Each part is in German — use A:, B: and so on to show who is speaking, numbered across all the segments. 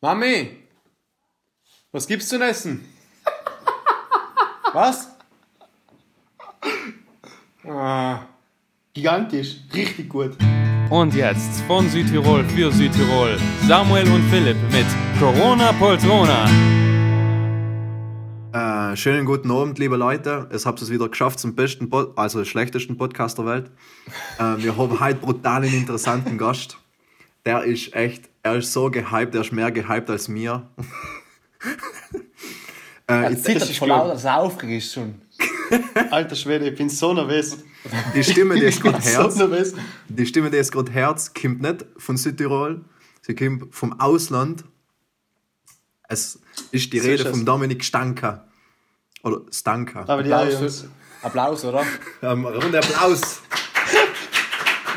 A: Mami, was gibt's zu essen? Was? Ah.
B: Gigantisch, richtig gut.
C: Und jetzt von Südtirol für Südtirol Samuel und Philipp mit Corona Poltrona.
D: Äh, schönen guten Abend, liebe Leute. Es habt es wieder geschafft zum besten, Pod also schlechtesten Podcast der Welt. Äh, wir haben heute brutal einen interessanten Gast. Der ist echt, er ist so gehypt, er ist mehr gehypt als mir. äh,
A: Er
D: ich,
A: zittert vor lauter, dass er aufgeregt ist schon.
B: Alter Schwede, ich bin so nervös.
D: die Stimme, die ist gerade
B: so
D: Herz.
B: nervös.
D: Die Stimme, die ist gerade Herz, kommt nicht von Südtirol. Sie kommt vom Ausland. Es ist die
B: So
D: Rede von Dominik Stanka. Oder Stanka.
B: Aber die.
A: Applaus, Applaus, oder?
D: Ähm, Runde Applaus.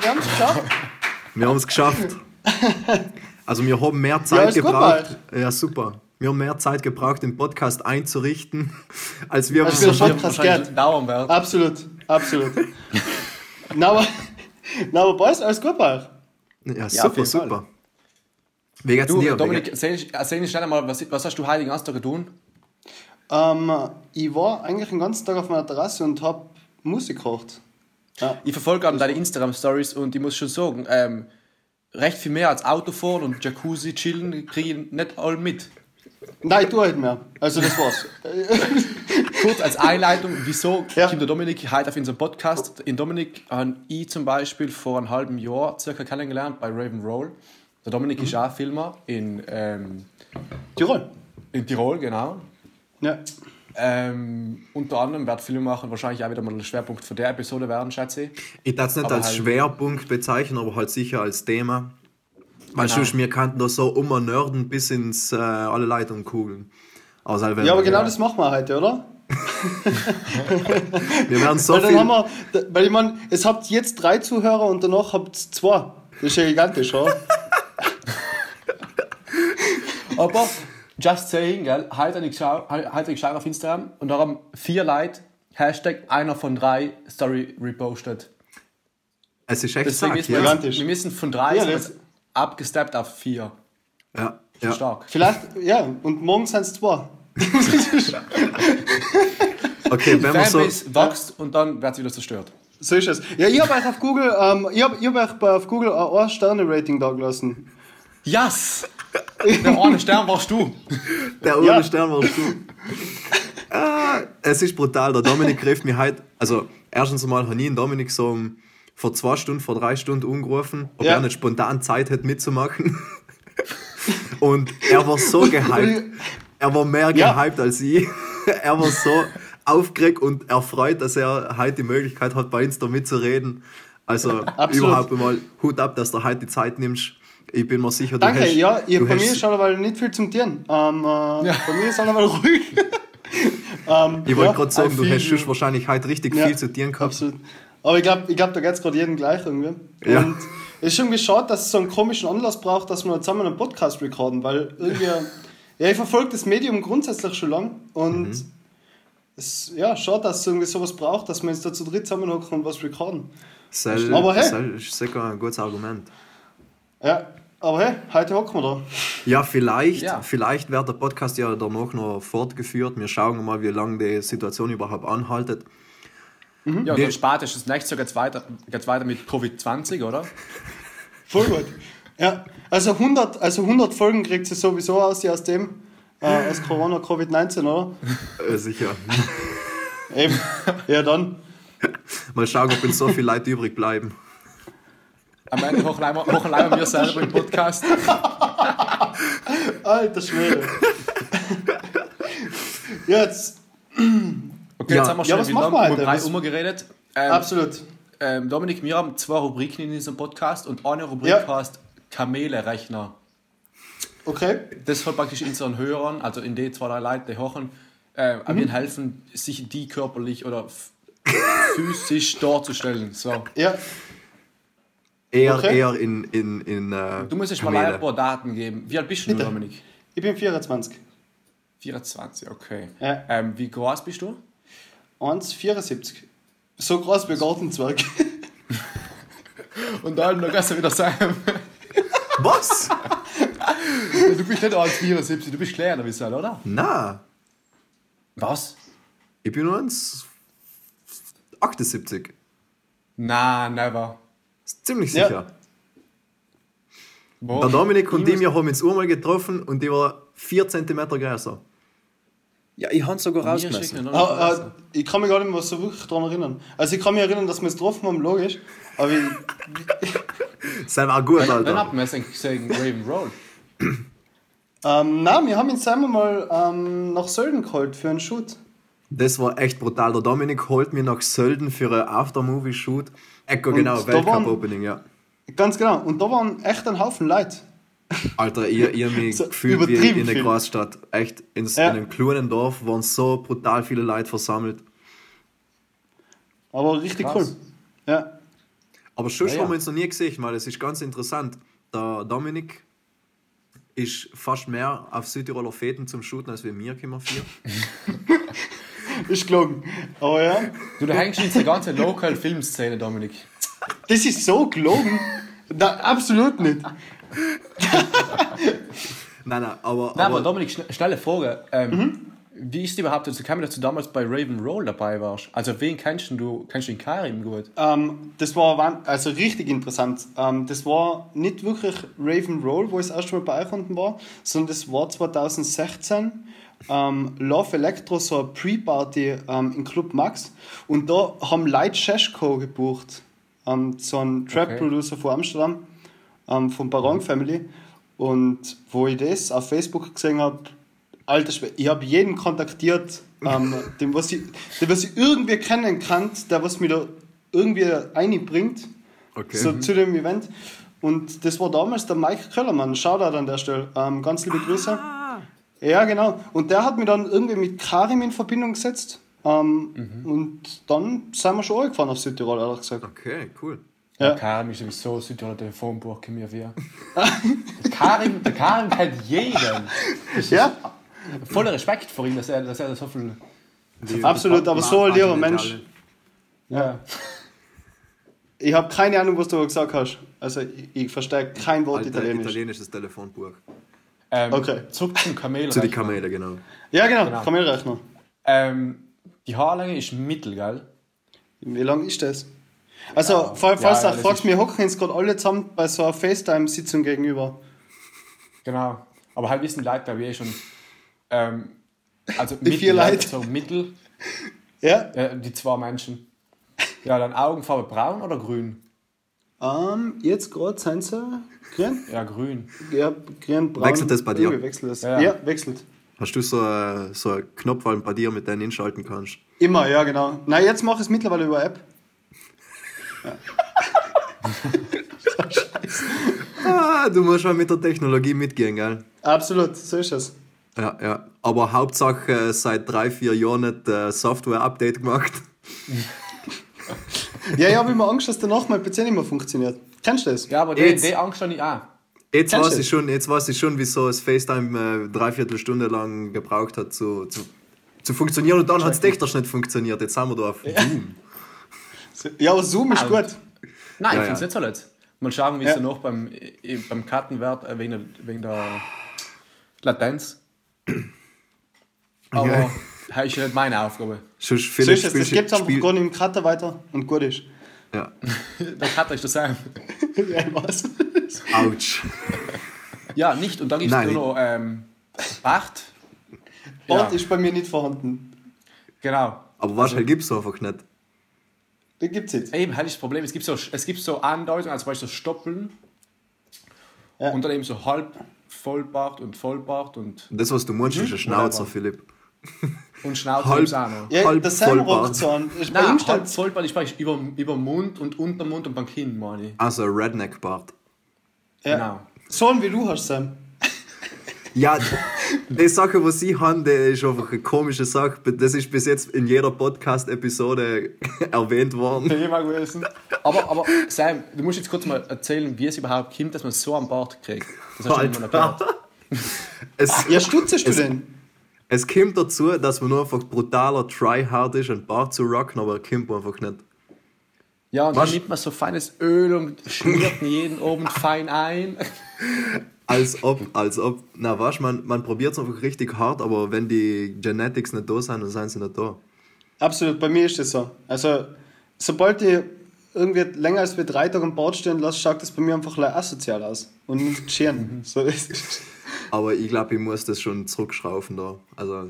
B: Wir haben es geschafft.
D: Wir haben es geschafft. Also wir haben mehr
B: Ja,
D: Zeit
B: gut,
D: gebraucht. Ja, super. Wir haben mehr Zeit gebraucht, den Podcast einzurichten, als wir
B: Als
D: was
B: wir
D: wir
B: Podcast gehört.
A: dauern werden.
B: Absolut, absolut. Na, aber, na, aber Boys, alles gut bei euch?
D: Ja, super,
A: Fall.
D: super. Wie geht's
A: Du,
D: dir?
A: Dominik, erzähl, schnell mal, was, was hast du heiligen Astag getan?
B: Ähm, ich war eigentlich den ganzen Tag auf meiner Terrasse und habe Musik gekocht. Ja.
A: Ich verfolge gerade deine Instagram-Stories und ich muss schon sagen, ähm, recht viel mehr als Autofahren und Jacuzzi chillen kriege ich nicht all mit.
B: Nein, ich tue halt mehr. Also das war's.
A: Kurz als Einleitung, wieso
B: Ja.
A: kommt der Dominik heute auf unseren Podcast? In Dominik habe ich zum Beispiel vor einem halben Jahr circa kennengelernt bei Raven Roll. Der Dominik ist auch Filmer in, ähm,
B: Tirol.
A: in Tirol, genau.
B: Ja.
A: Ähm, unter anderem wird Filmemachen wahrscheinlich auch wieder mal ein Schwerpunkt für der Episode werden, schätze ich.
D: Ich darf es nicht
A: Aber
D: als
A: halt-
D: Schwerpunkt bezeichnen, aber halt sicher als Thema. Weil
A: Genau.
D: sonst wir kannten da so immer nerden bis ins äh, alle Leitungen kugeln. Also, halt, wenn
B: ja, aber
D: wir-
B: genau das machen wir heute, oder?
D: Wir werden so
B: weil
D: viel.
B: haben wir, weil ich meine, es habt jetzt drei Zuhörer und danach habt ihr zwei. Das ist ja gigantisch, oder?
A: Aber, just saying, gell, heute habe ich geschaut, heute habe ich geschaut auf Instagram und da haben vier Leute, Hashtag einer von drei, Story repostet.
D: es ist echt
A: Deswegen
D: stark,
A: müssen wir,
D: ja.
A: Wir müssen von drei
B: Ja,
A: abgesteppt auf vier.
D: ja, ja.
A: Stark.
B: Vielleicht, ja, und morgen sind es zwei.
D: Okay, wenn wir so.
A: Wächst und dann wird es wieder zerstört.
B: So ist es. Ja, ich habe euch auf Google, ähm, ich habe ich hab euch bei- auf Google ein 1-Sterne-Rating da gelassen.
A: Yes! Der eine Stern warst du.
D: Der ohne
B: Ja.
D: Stern warst du. ah, es ist brutal. Der Dominik griff mich heute. Also, erstens einmal habe ich den Dominik so um, vor zwei Stunden, vor drei Stunden umgerufen, ob
B: Ja.
D: er nicht spontan Zeit hätte mitzumachen. Und er war so gehypt. Er war mehr
B: Ja.
D: gehypt als ich. Er war so aufgeregt und erfreut, dass er heute die Möglichkeit hat, bei uns da mitzureden. Also,
B: Absolut.
D: überhaupt mal Hut ab, dass du heute die Zeit nimmst. Ich bin mir sicher, du
B: Danke,
D: hast,
B: ja, ich,
D: du
B: bei
D: hast,
B: mir ist aber nicht viel zum Tieren. Ähm, äh, Bei mir ist aber ruhig. ähm,
D: Ich wollte
B: ja,
D: gerade sagen, du
B: feel
D: hast schon wahrscheinlich heute richtig
B: Ja,
D: viel zu tun gehabt.
B: Absolut. Aber ich glaube, ich glaub, da geht es gerade jedem gleich irgendwie.
D: Ja.
B: Und es ist irgendwie schade, dass es so einen komischen Anlass braucht, dass wir zusammen einen Podcast recorden, weil irgendwie, ja, ich verfolge das Medium grundsätzlich schon lang und
D: Mhm.
B: es ja, schade, dass es irgendwie sowas braucht, dass wir uns da zu dritt zusammenhocken und was recorden.
D: Das
B: Aber hey.
D: ist sicher ein gutes Argument.
B: Ja, aber hey, heute hocken wir da.
D: Ja, vielleicht,
A: Ja.
D: vielleicht wird der Podcast ja danach noch fortgeführt. Wir schauen mal, wie lange die Situation überhaupt anhaltet.
A: Ja, und spätestens nächstes Jahr geht es weiter, geht's weiter mit Covid-20, oder?
B: Voll gut. Ja, also 100, also 100 Folgen kriegt sie sowieso aus, die aus dem, äh, aus Corona, Covid-19, oder?
D: Äh, sicher.
B: Eben. Ja, dann.
D: Mal schauen, ob uns so viele Leute übrig bleiben.
A: Am Ende hochen wir, selber im Podcast.
B: Alter Schwede. Jetzt,
A: Okay,
D: Ja.
A: jetzt haben wir
B: Ja,
A: schon
B: was
A: wie
B: machen
A: lange
B: wir
A: um drei
B: Was-
A: umgeredet. Ähm,
B: absolut.
A: ähm, Dominik, wir haben zwei Rubriken in diesem Podcast und eine Rubrik
B: Ja.
A: heißt Kamele-Rechner.
B: Okay.
A: Das soll praktisch unseren Hörern, also in die zwei, drei Leute, die hochen, äh,
B: Mhm.
A: helfen, sich die körperlich oder physisch darzustellen. So.
B: Ja,
D: Eher,
B: Okay.
D: eher in, in, in äh,
A: Du musst jetzt mal ein paar Daten geben. Wie alt bist du,
B: Bitte.
A: Dominik?
B: ich bin 24.
A: 24, okay.
B: Ja.
A: Ähm, wie groß bist du?
B: 1,74. So groß wie Gartenzwerg.
A: Und dann, da kannst du wieder sagen,
D: Was?
A: du bist nicht 1,74, du bist kleiner, wie soll, oder?
D: Na,
A: Was?
D: ich bin nur 1,78.
A: Na, never.
D: Ziemlich
B: Ja.
D: sicher.
A: Wo?
D: Der Dominik und wir haben uns einmal getroffen und die war 4 cm größer.
E: Ja, ich habe sogar
A: Mir
E: rausgemessen.
B: Ah, ah, ich kann mich gar nicht mehr so wirklich daran erinnern. Also ich kann mich erinnern, dass wir es getroffen haben, logisch. Aber ich,
D: Das war gut, Alter.
A: habt ihr es gesehen, Raven Roll?
B: ähm, nein, wir haben ihn einmal mal ähm, nach Sölden geholt für einen Shoot.
D: Das war echt brutal. Der Dominik holt mir nach Sölden für ein Aftermovie-Shoot. Echo, genau, Weltcup-Opening, ja.
B: Ganz genau. Und da waren echt ein Haufen Leute.
D: Alter, ihr, ihr mich
B: So
D: gefühlt wie in einer
B: viel.
D: Großstadt. Echt, in,
B: Ja.
D: in einem kleinen Dorf waren so brutal viele Leute versammelt.
B: Aber richtig
A: Krass.
B: cool. Ja.
D: Aber schon
A: Ja, ja.
D: haben wir uns noch nie gesehen, weil es ist ganz interessant. Der Dominik ist fast mehr auf Südtiroler Fäden zum Shooten als wir mir kommen vier.
B: Ist gelogen. Aber ja,
A: Du, du hängst in der ganzen Local Filmszene, Dominik.
B: das ist so gelogen. Na, absolut nicht.
D: Nein, nein, aber,
A: Nein, aber
D: aber
A: Dominik, schn schnelle Frage. Ähm, Wie ist die überhaupt dazu gekommen, dass du damals bei Raven Roll dabei warst? Also wen kennst denn du? Kennst du den Karim gut?
B: Ähm, das war also richtig interessant. Ähm, das war nicht wirklich Raven Roll, wo ich das erste Mal bei euch unten war, sondern das war 2016 ähm, Love Electro, so eine Pre-Party ähm, im Club Max. Und da haben Leute Sheshko gebucht, ähm, so ein Trap-Producer von Amsterdam, ähm, von Barong Family. Und wo ich das auf Facebook gesehen habe, Alter, Schwede, ich habe jeden kontaktiert, ähm, den, was ich, den, was ich irgendwie kennen kann, der was mir da irgendwie einbringt,
D: Okay.
B: so zu dem Event. Und das war damals der Mike Köllermann, Shoutout an der Stelle, ähm, ganz liebe Grüße. Ja, genau. Und der hat mich dann irgendwie mit Karim in Verbindung gesetzt. Ähm, Und dann sind wir schon angefahren auf Südtirol, ehrlich gesagt.
D: okay, cool.
B: Ja.
A: Der Karim ist sowieso Südtiroler Telefonbuch, mir wir. der, Karim, der Karim kennt jeden.
B: Ja,
A: Voller Respekt vor ihm, dass er, dass er so viel.
B: absolut, aber so ein lieber Mensch.
A: Ja.
B: Ich habe keine Ahnung, was du gesagt hast. Also ich, ich verstehe kein Wort
D: Alter,
B: Italienisch.
D: italienisches Telefonbuch.
A: Ähm,
B: Okay.
A: Zurück zum Kamel.
D: Zu den Kamele, genau.
B: Ja, genau,
A: Genau.
B: Kamelrechner.
A: Ähm, die Haarlänge ist mittel, gell?
B: Wie lang ist das? Also, fall- falls
A: Ja, ja,
B: du
A: das
B: fragst, wir hocken uns gerade alle zusammen bei so einer FaceTime-Sitzung gegenüber.
A: Genau. Aber halt wissen Leute, glaube ich, eh schon. Ähm, also
B: Die vier
A: ja,
B: Leute.
A: So mittel,
B: Ja?
A: äh, die zwei Menschen. Ja, dann Augenfarbe braun oder grün?
B: Ähm, jetzt gerade sind sie grün?
A: Ja, grün.
B: Ja, grün, braun.
D: Wechselt das bei dir?
B: Irgendwie Wechselt das.
A: Ja.
B: Ja, wechselt.
D: Hast du so, äh, so einen Knopf bei dir, mit dem du inschalten kannst?
B: Immer, ja, genau. Nein, jetzt mache ich es mittlerweile über App.
D: Ah, du musst schon mit der Technologie mitgehen, gell?
B: Absolut, so ist es.
D: Ja, ja. Aber Hauptsache äh, seit drei, vier Jahren nicht äh, Software-Update gemacht.
B: Ja, ich habe immer Angst, dass danach mein PC nicht mehr funktioniert. Kennst du das?
A: Ja, aber die, Angst habe ich auch.
D: Jetzt
B: Kennst
D: weiß, ich schon, jetzt weiß ich schon, wieso es FaceTime äh, dreiviertel Stunde lang gebraucht hat zu, zu, zu funktionieren und dann hat es technisch nicht funktioniert. Jetzt sind wir da auf Zoom.
B: Ja, aber Zoom ist gut.
A: Nein,
D: Ja,
A: ich finde es
D: ja.
A: nicht so leid. Mal schauen, wie es
B: Ja.
A: noch beim, äh, beim Kartenwert äh, wegen, der, wegen der Latenz. Aber
D: Ja.
A: das ist ja nicht meine Aufgabe.
D: Schon
B: So
D: viele
B: ist es. Das gibt es einfach
D: Spiel-
B: gar nicht im Cutter weiter und gut ist.
D: Ja.
A: Der Cutter ist das sein.
B: ja, was?
D: Autsch.
A: Ja, nicht. Und dann gibt es nur noch ähm, Bart.
B: Bart
A: Ja.
B: ist bei mir nicht vorhanden.
A: Genau.
D: Aber wahrscheinlich gibt es einfach nicht.
B: Den gibt es jetzt.
A: Eben, halt ist das Problem. Es gibt so, es gibt so Andeutungen, also zum Beispiel so Stoppeln.
B: Ja.
A: Und dann eben so halb Vollbart und Vollbart und,
D: Und das, was du meinst, ist ein Schnauzer,
A: Whatever.
D: Philipp.
A: Und Schnauze
D: Halb-
A: gibt's auch noch.
B: Ja,
D: Halb
B: das selber
D: Vollbart.
B: braucht so an. Bei ihm
A: halb Vollbart ist praktisch über, über Mund und Untermund und beim Kinn, meine ich.
D: Also ein Redneck-Bart.
B: ja.
A: Genau.
B: so ein wie du hast, Sam.
D: Ja, die Sache, was sie haben, die ist einfach eine komische Sache. Das ist bis jetzt in jeder Podcast-Episode erwähnt worden.
A: Thema gewesen. Aber, aber Sam, du musst jetzt kurz mal erzählen, wie es überhaupt kommt, dass man so am Bart kriegt. Das hast du mal erklärt.
D: Es,
B: Ja, stutzest du
D: Es-
B: denn?
D: Es kommt dazu, dass man nur einfach brutaler Tryhard ist, einen Bart zu rocken, aber er kommt einfach nicht.
A: Ja, und dann
D: Was?
A: nimmt man so feines Öl und schmiert jeden oben fein ein.
D: Als ob, als ob, na was, man, man probiert es einfach richtig hart, aber wenn die Genetics nicht da sind, dann sind sie nicht da.
B: Absolut, bei mir ist das so. Also, sobald ich irgendwie länger als wir drei Tage am Bord stehen lasse, schaut das bei mir einfach asozial aus. Und nicht schön. so ist.
D: Aber ich glaube, ich muss das schon zurückschrauben da. Also,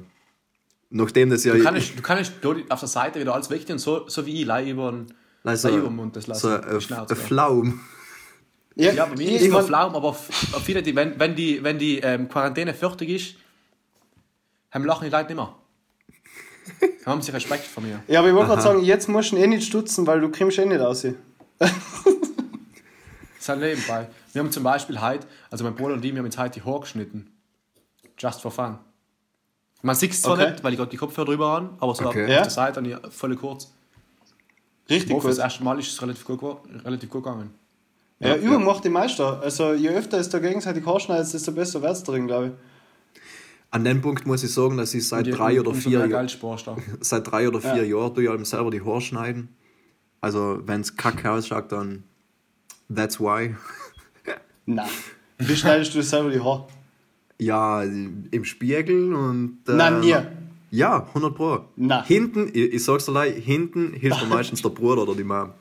D: nachdem das ja.
A: Du kannst, du kannst dort auf der Seite wieder alles wegnehmen, so, so wie ich, leih über den,
D: Nein, so,
A: leih über den Mund das lassen.
D: so ein,
A: Schnauze
D: ein
A: da.
D: Flaum.
A: Ja, bei mir
B: ich
A: ist immer Flaum, aber viele, die, wenn, wenn die, wenn die ähm, Quarantäne fertig ist, haben lachen die Leute nicht mehr. haben sie Respekt vor mir.
B: Ja, aber ich wollte gerade sagen, jetzt musst du ihn eh nicht stutzen, weil du kommst eh nicht raus.
A: Das ist halt nebenbei. Wir haben zum Beispiel heute, also mein Bruder und ich, wir haben jetzt heute die Haare geschnitten. Just for fun. Man sieht es zwar
B: Okay.
A: nicht, weil ich gerade die Kopfhörer drüber habe, aber so
D: Okay.
A: auf
B: Ja.
A: der Seite und ich voll kurz.
B: Richtig gut.
A: das erste Mal ist es relativ gut, relativ gut gegangen.
B: Ja, Übung macht die Meister. Also, je öfter es da gegenseitig Haarschneidet, desto besser wird es drin, glaube ich.
D: An dem Punkt muss ich sagen, dass ich seit
A: Und
D: drei oder vier Jahren. Seit drei oder vier
B: Ja.
D: Jahren tue ich allem selber die Haare schneiden. Also, wenn es kacke ausschaut, dann that's why.
B: Nein. Wie schneidest du dir selber die Haare?
D: Ja, im Spiegel und. Äh,
B: Nein, nie.
D: Ja, 100 Pro.
B: Nein.
D: Hinten, ich, ich sag's dir leid, hinten hilft mir meistens der Bruder oder die Mom.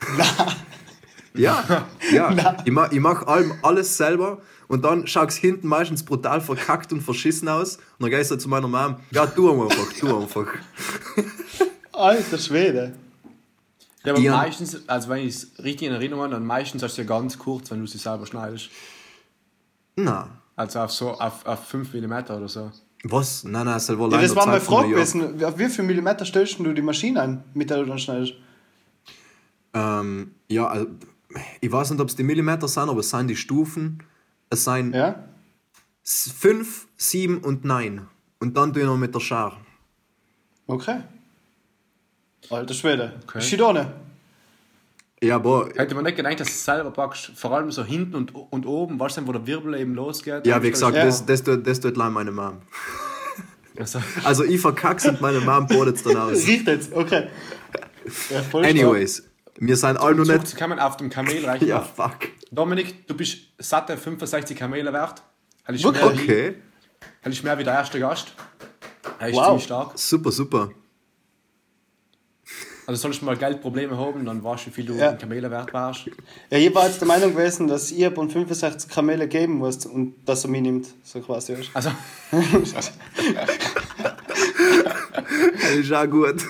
D: Ja, ja. Ich mach, ich mach allem alles selber und dann schaut's hinten meistens brutal verkackt und verschissen aus. Und dann gehst du zu meiner Mom, ja, tu einfach, tu einfach.
B: Alter Schwede.
A: Ja, aber meistens, also wenn ich es richtig in Erinnerung habe, dann meistens hast du ja ganz kurz, wenn du sie selber schneidest.
D: Na,
A: Also auf so auf, auf 5 mm oder so.
D: was? Nein, nein, selber
B: Ja, das war meine Frage gewesen. Auf wie viel Millimeter stellst du die Maschine ein, mit der du dann schneidest?
D: Ähm, ja, also, ich weiß nicht, ob es die Millimeter sind, aber es sind die Stufen. Es sind
B: Ja?
D: 5, 7 und 9. Und dann tue ich noch mit der Schere.
B: Okay. Alter Schwede.
A: Okay.
B: Schidone.
D: Ja, aber
A: Hätte man nicht gedacht, dass du es selber packst, vor allem so hinten und, und oben, weißt du, wo der Wirbel eben losgeht.
D: Ja, wie gesagt, das, das, tut, das tut leider meine Mom.
A: Also,
D: Also ich verkack's und meine Mom bodet es dann aus.
B: Riecht jetzt, okay. Ja,
D: Anyways, wir sind alle noch nicht...
A: zu kommen auf dem Kamel reichen.
D: Ja, fuck.
A: Dominik, du bist satte 65 Kamele wert. Er ist,
B: Wirklich?
A: mehr, wie,
D: Okay,
A: er ist mehr wie der erste Gast. Er ist
B: Wow.
A: ziemlich stark.
D: super, super.
A: Also solltest du mal Geldprobleme haben, dann weißt du, wie viel du
B: Ja.
A: in Kamele wert warst.
B: Ja, ich war jetzt der Meinung gewesen, dass ihr von 65 Kamele geben musst und dass er mich nimmt. So quasi. weißt du.
A: Also,
D: Das ist auch gut.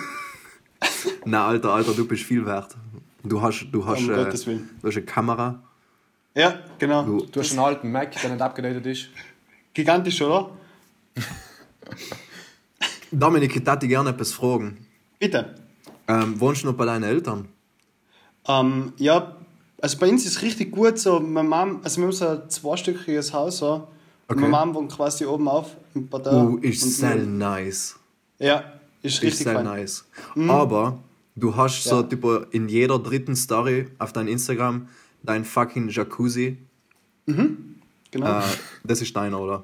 D: Na, Alter, Alter, du bist viel wert. Du hast, du hast,
B: Um
D: äh,
B: Gottes Willen.
D: du hast eine Kamera.
B: Ja, genau.
D: Du,
A: du hast einen alten Mac, der nicht abgedatet ist.
B: Gigantisch, oder?
D: Dominik, ich hätte dich gerne etwas fragen.
B: Bitte.
D: Ähm, wohnst du noch bei deinen Eltern?
B: Ähm, ja, also bei uns ist es richtig gut so. Meine Mom, also wir haben so ein zweistöckiges Haus. So. Und
D: Okay.
B: Meine Mom wohnt quasi oben auf im Partei.
D: Oh, ist sehr nice.
B: Ja, ist
D: Ist
B: richtig
D: sehr
B: fein.
D: nice. Aber du hast so
B: Ja.
D: typo, in jeder dritten Story auf dein Instagram dein fucking Jacuzzi.
B: Genau.
D: Äh, das ist deiner, oder?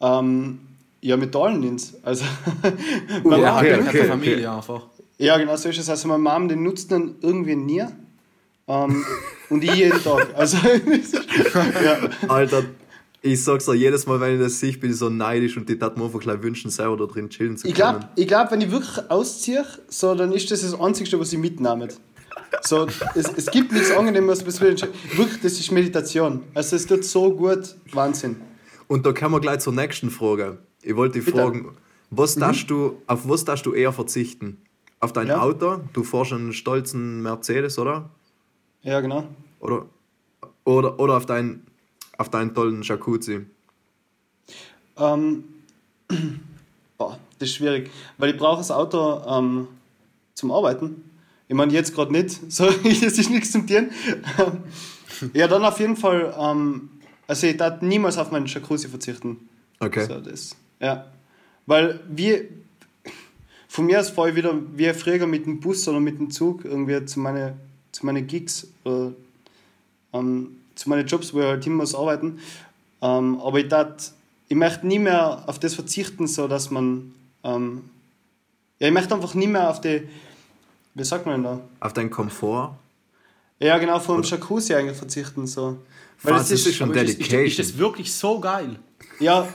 B: Ähm, ja, mit allen ins. Also,
D: Uh,
B: meine
A: Ja,
D: okay,
A: halt
D: okay,
A: okay, Familie einfach.
B: ja, genau so ist es. Also, meine Mom, den nutzt dann irgendwie nie. Ähm, und ich jeden Tag. Also, ja.
D: Alter, ich sag's dir, jedes Mal, wenn ich das sehe, bin ich so neidisch und die tat mir einfach gleich wünschen, selber da drin chillen zu
B: Ich
D: können.
B: glaube, ich glaub, wenn ich wirklich ausziehe, so, dann ist das das Einzige, was ich mitnehme. So, es, es gibt nichts Angenehmes, was wir wirklich, das ist Meditation. Also es tut so gut, Wahnsinn.
D: Und da kommen wir gleich zur nächsten Frage. Ich wollte dich
B: Bitte.
D: fragen, was darfst du, auf was darfst du eher verzichten? Auf dein
B: Ja.
D: Auto? Du fährst einen stolzen Mercedes, oder?
B: Ja, genau.
D: Oder, oder, oder auf, dein, auf deinen tollen Jacuzzi?
B: Ähm, boah, das ist schwierig, weil ich brauche das Auto ähm, zum Arbeiten. Ich meine, jetzt gerade nicht, so, es ist nichts zum Tieren. ja, dann auf jeden Fall, ähm, also ich darf niemals auf meinen Jacuzzi verzichten.
D: Okay.
B: So, das, ja. Weil wir, von mir aus fahre ich wieder wie früher mit dem Bus oder mit dem Zug irgendwie zu meinen zu meine Gigs oder ähm, zu meinen Jobs, wo ich halt hin muss arbeiten. Ähm, aber ich, tat, ich möchte nie mehr auf das verzichten, so dass man. Ähm, ja, ich möchte einfach nie mehr auf die. Wie sagt man denn da?
D: Auf deinen Komfort?
B: Ja, genau, vor dem Jacuzzi eigentlich verzichten. So. Weil
D: Was,
B: das
D: das ist schon
A: Aber ist, ist, ist
D: Dedication.
A: das wirklich so geil?
B: Ja,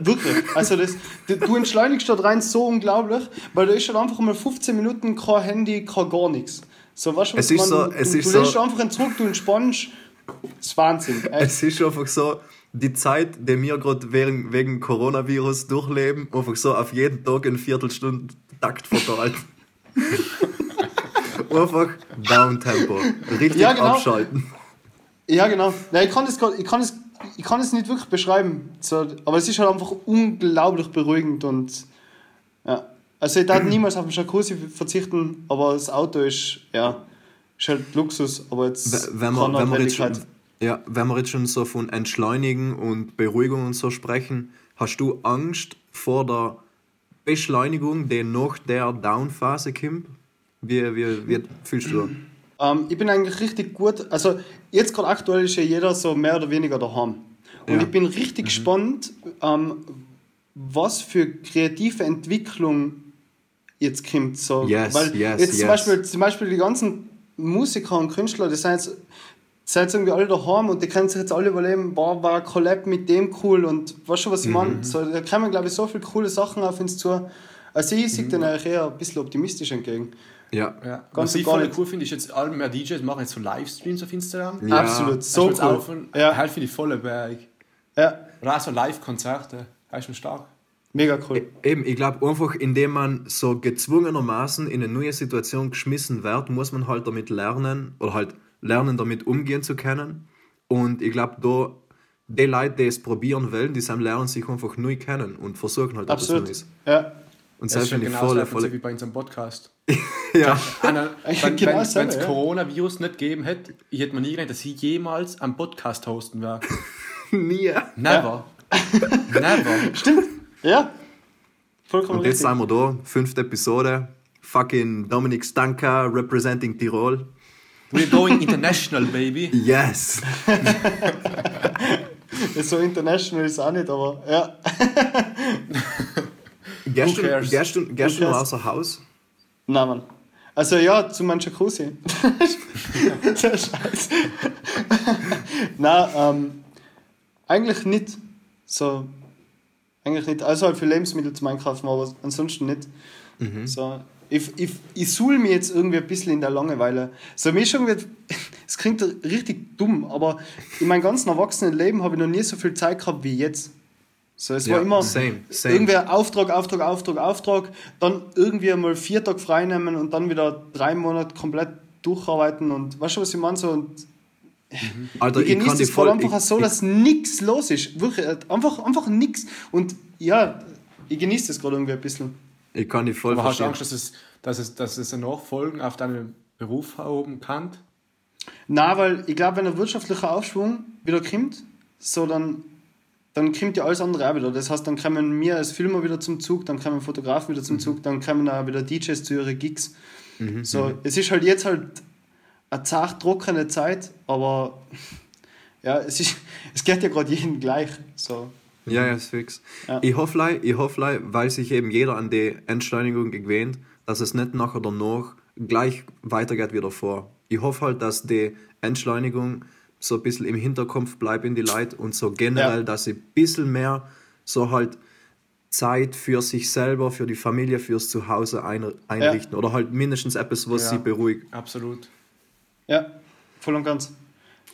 B: wirklich. Also das, du entschleunigst dort rein so unglaublich, weil da ist halt einfach mal 15 Minuten kein Handy, kein gar nichts. So, weißt du, was
D: Es ist
B: man,
D: so-
B: du,
D: es
B: du,
D: ist
B: du
D: so-
B: lässt einfach einen zurück, du entspannst. Das ist Wahnsinn. Echt.
D: Es ist einfach so, die Zeit, die wir gerade wegen, wegen Coronavirus durchleben, einfach so auf jeden Tag in Viertelstunden Takt verteilt. einfach Downtempo. Richtig
B: Ja, genau.
D: abschalten.
B: Ja, genau. Nein, ich kann das, ich kann das, ich kann das nicht wirklich beschreiben. So, aber es ist halt einfach unglaublich beruhigend und ja. Also ich darf niemals auf den Jacuzzi verzichten, aber das Auto ist, ja, ist halt Luxus, aber jetzt
D: Wenn wir, wenn, wir jetzt schon,
B: Notwendigkeit.
D: ja, wenn wir jetzt schon so von Entschleunigen und Beruhigung und so sprechen, hast du Angst vor der Beschleunigung, die nach der Downphase kommt? Wie, wie, wie fühlst du da?
B: Ähm, ich bin eigentlich richtig gut. Also, jetzt gerade aktuell ist ja jeder so mehr oder weniger daheim. Und
D: Ja.
B: ich bin richtig gespannt, ähm, was für kreative Entwicklung jetzt kommt. So.
D: Yes,
B: Weil
D: yes,
B: jetzt zum,
D: yes.
B: Beispiel, zum Beispiel die ganzen Musiker und Künstler, die sind jetzt, sind jetzt irgendwie alle daheim und die können sich jetzt alle überlegen, boah, war ein Collab mit dem cool und weißt du, was ich
D: Mhm.
B: meine? So, da kommen, glaube ich, so viele coole Sachen auf uns zu. Also, ich
D: Mhm.
B: sehe den eigentlich eher ein bisschen optimistisch entgegen.
D: Ja.
A: Ja.
B: Ganz
A: Was voll cool finde, ist jetzt alle mehr DJs machen jetzt so Livestreams auf Instagram.
D: Ja.
B: Absolut, so cool.
A: von-
B: Ja.
A: Halt finde ich voll Berg.
B: Ja,
A: Oder auch so Live-Konzerte. Das ist schon stark.
B: mega cool.
D: Eben, ich glaube einfach, indem man so gezwungenermaßen in eine neue Situation geschmissen wird, muss man halt damit lernen oder halt lernen, damit umgehen zu können. Und ich glaube, da die Leute, die es probieren wollen, die sind lernen sich einfach neu kennen und versuchen halt etwas
B: Absolut.
D: Neues.
B: Ja.
D: Und
A: Das ist
D: ich
A: genau
D: voll,
A: das Prinzip
D: voll.
A: wie bei unserem Podcast.
D: Ja.
A: Anna, wenn
B: Genau
A: wenn es
B: ja.
A: Coronavirus nicht gegeben hätte, ich hätte mir nie gedacht, dass ich jemals einen Podcast hosten werde.
D: Nie.
A: Never. Never.
B: Ja. Vollkommen
D: Und jetzt
B: richtig.
D: sind wir da, fünfte Episode. Fucking Dominik Stanka representing Tirol.
A: We're going international, baby.
D: Yes!
B: So international ist es auch nicht, aber ja.
D: Gehst du, gehst du, gehst du noch außer Haus?
B: Nein, Mann. Also ja, zu meinem Jacuzzi. Der Scheiß. Nein, ähm, eigentlich nicht. So, eigentlich nicht. Also halt für Lebensmittel zum Einkaufen, aber ansonsten nicht. So, ich, ich, ich suhl mich jetzt irgendwie ein bisschen in der Langeweile. So, mir schon irgendwie, es klingt richtig dumm, aber in meinem ganzen Erwachsenenleben habe ich noch nie so viel Zeit gehabt wie jetzt. So, es
D: Ja,
B: war immer
D: same, same.
B: irgendwie Auftrag, Auftrag, Auftrag, Auftrag, dann irgendwie mal vier Tage frei nehmen und dann wieder drei Monate komplett durcharbeiten und weißt du, was ich meine? So, und
D: Alter,
B: ich genieße
D: die
B: es voll einfach
D: ich,
B: so, dass nichts los ist. Wirklich, äh, einfach, einfach nichts. Und ja, ich genieße das gerade irgendwie ein bisschen.
D: ich, kann die voll
A: Aber hast du
D: verstehen.
A: Angst, dass es, dass es, dass es Nachfolgen auf deinen Beruf haben kann?
B: Na, weil ich glaube, wenn ein wirtschaftlicher Aufschwung wieder kommt, so dann, dann kommt ja alles andere auch wieder. Das heißt, dann kommen wir als Filmer wieder zum Zug, dann kommen Fotografen wieder zum Zug, dann kommen auch wieder DJs zu ihren Gigs. so, es ist halt jetzt halt eine zart trockene Zeit, aber ja, es, ist, es geht ja gerade jedem gleich. So.
D: Ja, ja, ist fix.
B: Ja.
D: Ich hoffe, ich hoffe, weil sich eben jeder an die Entschleunigung gewöhnt, dass es nicht nachher danach gleich weitergeht wie davor. Ich hoffe halt, dass die Entschleunigung so ein bisschen im Hinterkopf bleibt in die Leute und so generell,
B: Ja.
D: dass sie ein bisschen mehr so halt Zeit für sich selber, für die Familie, fürs Zuhause ein, einrichten oder halt mindestens etwas, was
A: Ja.
D: sie beruhigt.
A: Absolut.
B: Ja, voll und ganz.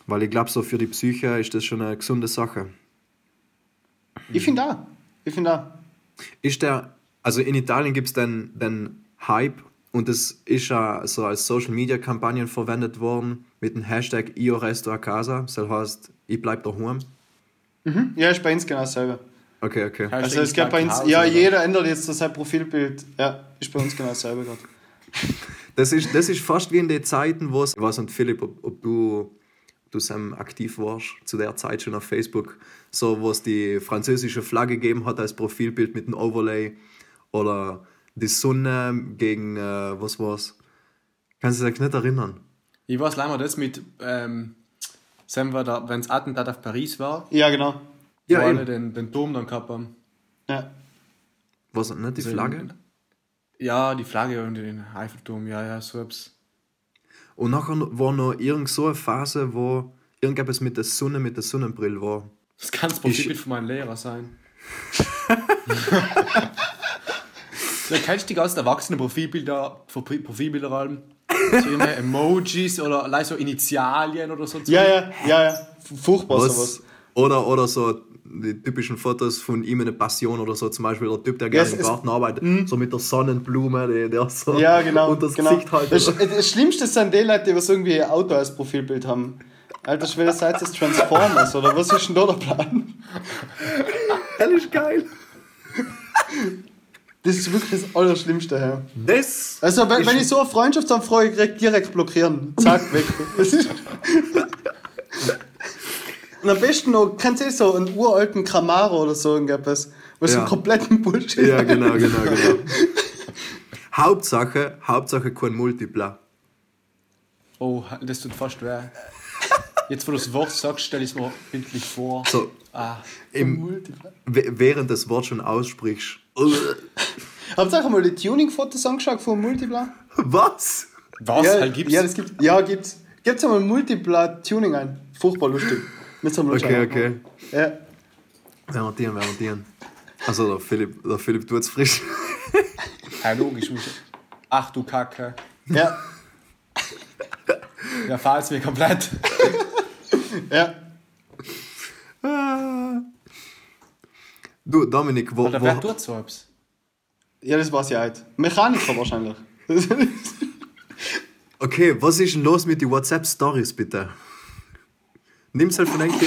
D: Weil ich glaube, so für die Psyche ist das schon eine gesunde Sache.
B: Ich finde auch. Ich finde auch.
D: Ist der, also in Italien gibt es den, den Hype und es ist ja so als Social Media Kampagnen verwendet worden mit dem Hashtag Io resto a casa. Das heißt, ich bleib daheim.
B: Ja, ist bei uns genau dasselbe.
D: Okay, okay.
B: Also es gibt bei uns, ja, jeder ändert jetzt sein Profilbild. Ja, ist bei uns genau dasselbe gerade.
D: Das ist, das ist fast wie in den Zeiten, wo es, ich weiß nicht, Philipp, ob, ob du, du Sam aktiv warst, zu der Zeit schon auf Facebook, so wo es die französische Flagge gegeben hat als Profilbild mit einem Overlay oder die Sonne gegen, äh, was war's? Kannst du dich nicht erinnern?
A: Ich weiß leider das mit, ähm, wenn das Attentat auf Paris war,
B: Ja, genau.
D: Ja,
A: alle den, den Turm dann gehabt haben.
B: Ja.
D: Was nicht die
A: Also
D: Flagge?
A: in- Ja, die Flagge und den Eiffelturm, ja, ja, so etwas.
D: Und nachher war noch irgend so eine Phase, wo irgendetwas mit der Sonne, mit der Sonnenbrille war.
A: Das kann das Profilbild von meinem Lehrer sein. so, kennst du die ganzen erwachsenen Profilbilder, von Pri- Profilbilderalben? So irgendwelche Emojis oder allein so Initialien oder so.
B: Ja, ja, ja, ja. Furchtbar
D: Was?
B: sowas.
D: Oder, oder so die typischen Fotos von ihm in der Passion oder so, zum Beispiel der Typ, der gerne
B: es-
D: im Garten arbeitet, so mit der Sonnenblume, die, der so
B: Ja, genau.
D: unter das
B: genau.
D: Gesicht halt.
B: Das, das Schlimmste sind die Leute, die was irgendwie ein Auto als Profilbild haben. Alter Schwede, seid das Transformers oder was ist denn da der Plan?
D: Das ist geil.
B: Das ist wirklich das Allerschlimmste, Herr.
D: Das
B: Also, wenn, wenn ich so eine Freundschaftsanfrage kriege, direkt blockieren. Zack, weg. Das ist Und am besten noch, kennst du so einen uralten Camaro oder so irgendetwas, was
D: Ja.
B: einen kompletten Bullshit
D: Ja, genau, genau, genau. Hauptsache, Hauptsache kein Multipler.
A: Oh, das tut fast weh. Jetzt, wo du das Wort sagst, stelle ich es mir bildlich vor.
D: So,
A: Ah,
D: im, während das Wort schon aussprichst.
B: Habt ihr auch mal die Tuning-Fotos angeschaut von Multipla?
D: Was?
A: was?
B: ja,
A: halt gibt's?
B: ja, das gibt Ja, gibt's. Gibt's einmal Multipla Tuning ein. Furchtbar lustig. Mit so einem
D: Okay, okay.
B: Ja.
D: Wir werden wir dienen. Also der Philipp, der Philipp tut's frisch.
A: Ja, logisch. Ach du Kacke.
B: ja,
A: Ja, fahr's mir komplett.
B: ja.
D: Du, Dominik, wo,
A: Oder wer
D: wo,
A: tut so etwas?
B: Ja, das war's ja halt. Mechaniker wahrscheinlich.
D: okay, was ist denn los mit den WhatsApp-Stories, bitte? Nimm's halt von einem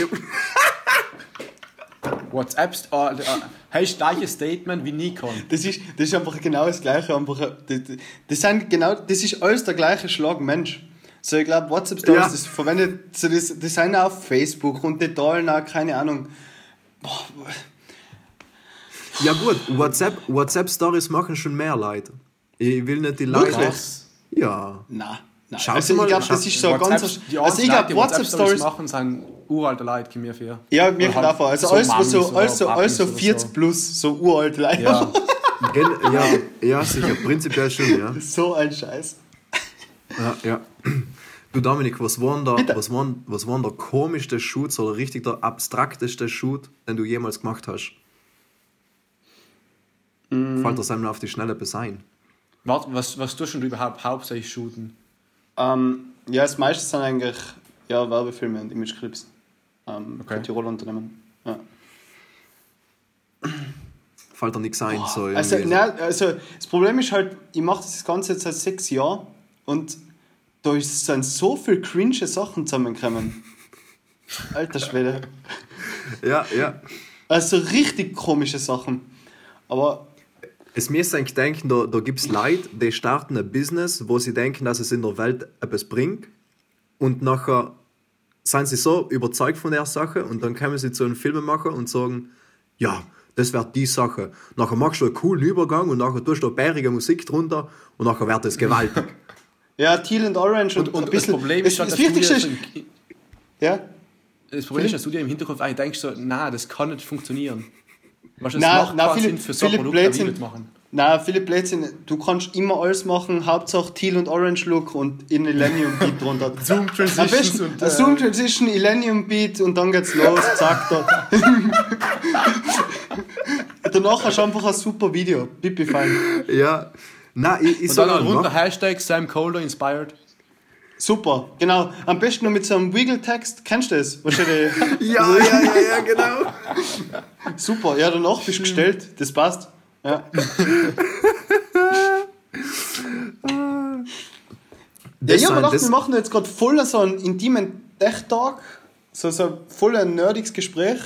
A: WhatsApp, oh, äh, hast gleiches Statement wie Nikon.
B: Das ist, das ist einfach genau das Gleiche. Einfach, das, das, sind genau, das ist alles der gleiche Schlag Mensch. So, ich glaube, WhatsApp Stories,
D: Ja.
B: das verwendet, so das, das sind auch auf Facebook und die teilen auch, keine Ahnung. Boah,
D: Ja gut, WhatsApp, WhatsApp-Stories machen schon mehr Leute. Ich will nicht die Leute...
A: Was?
D: Ja.
B: na, na.
D: Schau
B: Also,
D: mal,
B: ich glaube,
D: schau-
B: das ist so ganz.
A: die
B: Also, ich glaube,
A: die
B: WhatsApp Stories.
A: machen, sind uralte Leute, mir für.
B: Ja, mir kommt
A: halt
B: auch. Also,
A: so
B: alles, was so, alles so, alles so
A: Papis oder
B: 40
A: so.
B: plus, so uralt Leute.
A: Ja.
D: Ja, ja, sicher, prinzipiell schon, ja.
B: So ein Scheiß.
D: ja, ja. Du Dominik, was war denn der,
B: Bitte.
D: was war, was war der komischste Shoot oder richtig der abstrakteste Shoot, den du jemals gemacht hast?
B: Mm.
D: Fällt das einem auf die Schnelle besein?
A: Warte, was, was tust du überhaupt hauptsächlich shooten?
B: Ähm, ja, das meiste sind eigentlich ja, Werbefilme und Imageclips. Ähm,
A: Okay.
B: okay. Tiroler Unternehmen. Ja.
D: Fällt dir nichts ein? So
B: Also,
D: so.
B: nein, also, das Problem ist halt, ich mache das Ganze jetzt seit sechs Jahren und da ist- sind so viele cringe Sachen zusammengekommen. Alter Schwede.
D: Ja, ja.
B: Also richtig komische Sachen. Aber
D: Es müsste eigentlich denken, da, da gibt es Leute, die starten ein Business, wo sie denken, dass es in der Welt etwas bringt. Und nachher sind sie so überzeugt von der Sache und dann kommen sie zu einem Filmemacher und sagen, ja, das wird die Sache. Nachher machst du einen coolen Übergang und nachher tust du eine bärige Musik drunter und nachher wird es gewaltig.
B: ja, Teal und Orange und,
A: Und, und
B: ein
A: das
B: bisschen.
A: Problem
B: das,
A: ist, halt,
B: das
A: dass du
B: Wichtigste ist. Ja,
A: das Problem ist, dass du dir im Hinterkopf eigentlich denkst, so, na, das kann nicht funktionieren.
B: Na,
A: macht
B: na,
A: keinen
B: Philipp-
A: für so ein
B: Philipp Blödsinn.
A: Machen.
B: na, Philipp Blödsinn, du kannst immer alles machen, Hauptsache Teal und Orange Look und in Millennium Beat drunter.
A: Zoom
B: besten
A: und,
B: äh, Zoom Transition, Millennium Beat und dann geht's los, zack da. Danach hast du einfach ein super Video, pipi fein.
D: ja. Nein, ich, ich
A: Und
D: sag
A: dann
D: auch,
A: runter
D: mach-
A: Hashtag Sam Colder inspired.
B: Super, genau. Am besten noch mit so einem Wiggle-Text, kennst du das? Wahrscheinlich.
D: Ja, ja, ja, ja, genau.
B: Super, ja, danach bist du gestellt, das passt. Ja. Ja, ich habe gedacht,
D: das-
B: wir machen jetzt gerade voll so einen intimen Tech-Talk, so, so voll ein nerdiges Gespräch.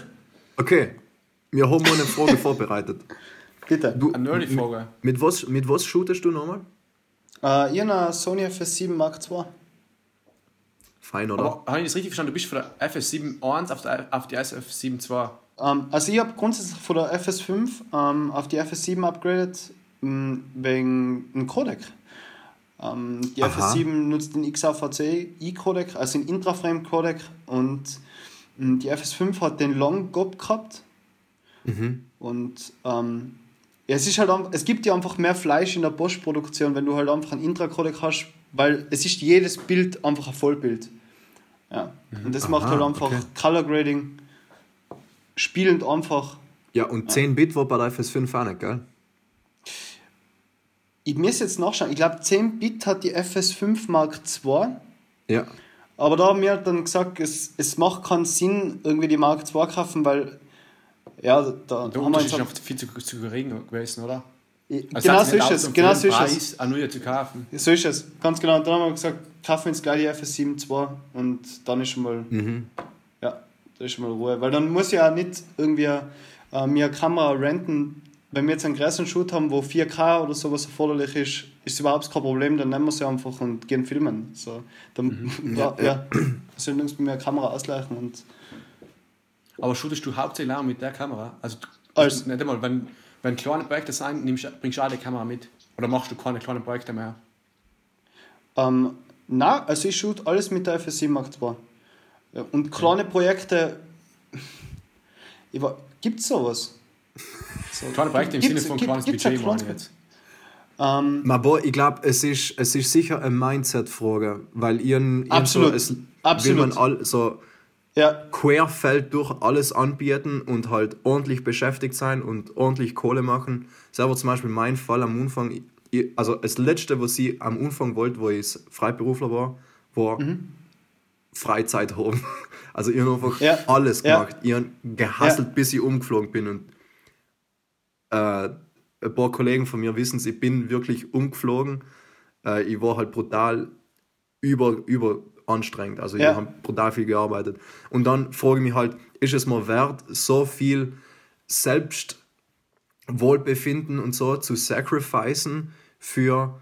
D: Okay, wir haben mal eine Frage vorbereitet.
B: Bitte.
D: Du,
A: Eine Nerdy-Frage.
D: mit was, mit was shootest du nochmal?
B: Äh, ich habe eine Sony FS7 Mark II.
D: Fein, oder?
A: Aber habe ich das richtig verstanden? Du bist von der FS7.1 auf, der- auf die SF7.2.
B: Ähm, also ich habe grundsätzlich von der FS5 ähm, auf die FS7 upgradet mh, wegen einem Codec. Ähm, die
D: Aha.
B: FS7 nutzt den XAVC i-Codec, also den Intraframe-Codec und die FS5 hat den Long Gob gehabt. Und ähm, ja, es, ist halt, es gibt ja einfach mehr Fleisch in der Postproduktion, wenn du halt einfach einen Intra-Codec hast, weil es ist jedes Bild einfach ein Vollbild. Ja. Und das macht
D: Aha,
B: halt einfach
D: okay.
B: Color Grading spielend einfach.
D: Ja, und 10 Bit war bei der FS5 auch nicht, gell?
B: Ich muss jetzt nachschauen, ich glaube 10 Bit hat die FS5 Mark II,
D: Ja.
B: aber da haben wir dann gesagt, es, es macht keinen Sinn, irgendwie die Mark II kaufen, weil ja, da,
A: Der
B: haben wir uns
A: ist viel zu, zu gering gewesen, oder? Also
B: genau
A: hat's
B: so ist es, genau so ist es.
A: Preis eine neue zu kaufen.
B: So ist es, ganz genau. Und dann haben wir gesagt, kaufen wir jetzt gleich die FS7 II und dann ist schon mal,
D: Mhm.
B: ja, da ist schon mal Ruhe. Weil dann muss ja auch nicht irgendwie äh, mir eine Kamera renten. Wenn wir jetzt einen größeren Shoot haben, wo 4K oder sowas erforderlich ist, ist es überhaupt kein Problem, dann nehmen wir sie einfach und gehen filmen. So, dann, ja, ja, sollen uns mit mir eine Kamera ausleichen und
A: Aber shootest du hauptsächlich auch mit der Kamera? Also, du-
B: Als-
A: nicht einmal, wenn, wenn kleine Projekte sein, nimmst, bringst du auch die Kamera mit? Oder machst du keine kleinen Projekte mehr?
B: Ähm, na, also ich shoot alles mit der FS7 Mark II. Ja, und kleine Projekte. Gibt es sowas? So,
A: Kleine Projekte im Sinne von
B: gibt-
A: kleines Budget,
B: kleines-
A: jetzt.
B: Ähm,
D: Aber ich glaube, es ist, es ist sicher eine Mindset-Frage, weil ihren,
B: Absolut.
D: So, es
B: Absolut.
D: will man all, so
B: ja,
D: querfeld durch alles anbieten und halt ordentlich beschäftigt sein und ordentlich Kohle machen. Selber zum Beispiel mein Fall am Anfang, also das letzte, was ich am Anfang wollte, wo ich Freiberufler war, war Freizeit haben. Also ich habe einfach
B: Ja.
D: alles
B: Ja.
D: gemacht. Ich habe gehasselt, bis ich umgeflogen bin und äh, ein paar Kollegen von mir wissen es, ich bin wirklich umgeflogen. Äh, ich war halt brutal über, über anstrengend. Also
B: Ja.
D: ich habe brutal viel gearbeitet. Und dann frage ich mich halt, ist es mir wert, so viel Selbstwohlbefinden und so zu sacrificen für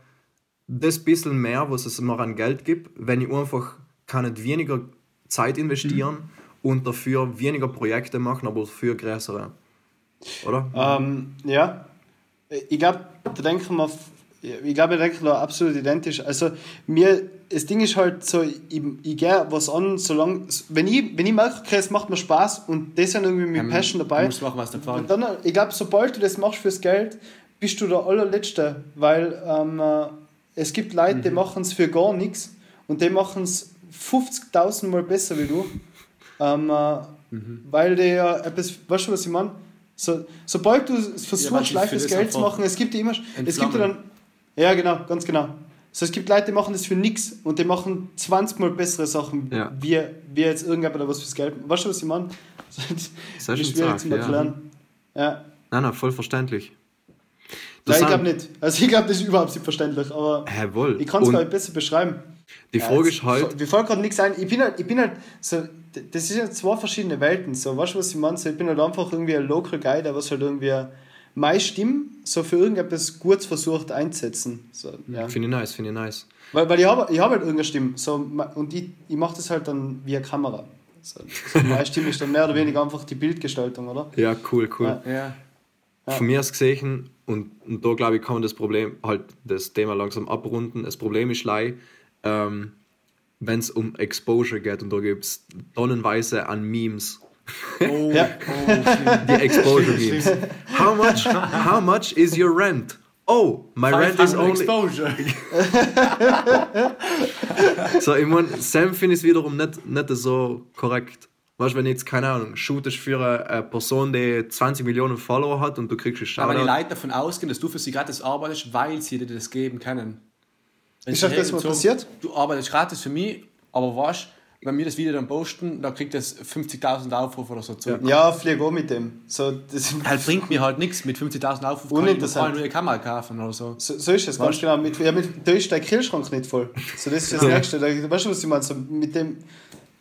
D: das bisschen mehr, was es mir an Geld gibt, wenn ich einfach kann nicht weniger Zeit investieren und dafür weniger Projekte machen, aber dafür größere. Oder?
B: ähm, ja. Ich glaube, da denken wir, ich glaube, wir denken da absolut identisch. Also, mir, das Ding ist halt so, ich, ich gehe was an, solange, wenn ich, wenn ich merke, okay, es macht mir Spaß und das sind irgendwie mit
A: Ähm,
B: Passion dabei.
A: musst machen, was dir gefällt.
B: Dann, ich glaube, sobald du das machst fürs Geld, bist du der allerletzte, weil ähm, äh, es gibt Leute, die machen es für gar nichts und die machen es 50.000 Mal besser wie du, ähm, äh, weil die ja etwas, weißt du, was ich meine? So, sobald du versuchst,
A: sie
B: live Geld zu machen, es gibt ja immer, es gibt ja dann, ja genau, ganz genau. So, es gibt Leute, die machen das für nichts und die machen 20 Mal bessere Sachen,
D: Ja.
B: wie, wie jetzt irgendjemand, der was fürs Geld Weißt du, was ich meine?
D: Das ist
B: schwierig zu
D: ja.
B: erklären. Ja.
D: Nein, nein, voll verständlich.
B: Nein, ich glaube nicht. Also ich glaube, das ist überhaupt nicht verständlich, aber
D: Hä, wohl.
B: ich kann es gar nicht besser beschreiben.
D: Die Frage ist halt,
B: Mir fällt gerade nichts ein. Ich bin halt, ich bin halt so, das sind ja zwei verschiedene Welten. So, weißt du, was ich meine? So, ich bin halt einfach irgendwie ein Local Guy, der was halt irgendwie meine Stimme so für irgendetwas Gutes versucht einzusetzen. So, ja.
D: finde ich nice, finde ich nice.
B: Weil, weil ich habe ich hab halt irgendeine Stimme. So, und ich, ich mache das halt dann via Kamera. So, so, meine Stimme ist dann mehr oder weniger einfach die Bildgestaltung, oder?
D: Ja, cool, cool.
B: Ja.
A: Ja.
D: Von mir aus gesehen, und, und da glaube ich, kann man das Problem, halt das Thema langsam abrunden. Das Problem ist lei, ähm, wenn es um Exposure geht und da gibt es tonnenweise an Memes.
A: Oh,
B: Ja.
D: Die Exposure Memes. How much, how much is your rent? Oh, my rent is
A: 500
D: only.
A: Exposure.
D: So, ich meine, Sam finde ich es wiederum nicht, nicht so korrekt. Weißt du, wenn jetzt, keine Ahnung, shootest für eine, Person, die 20 Millionen Follower hat und du kriegst einen
A: Aber die
D: Shoutout.
A: Leute davon ausgehen, dass du für sie gratis arbeitest, weil sie dir das geben können. Wenn
B: Ist das mal passiert?
A: Du arbeitest gratis für mich, aber weißt wenn wir das Video dann posten, dann kriegt das 50.000 Aufrufe oder so zurück.
B: Ja, flieg auch mit dem. So, das,
A: Halt bringt mir halt nichts. Mit 50.000 Aufrufen kann ich mir
B: Uninteressant.
A: keine neue Kamera kaufen oder so.
B: So, so ist es, ganz genau. Mit, ja, mit, da ist dein Kühlschrank nicht voll. So, das ist das Nächste. Da, weißt du, was ich meine? So, mit dem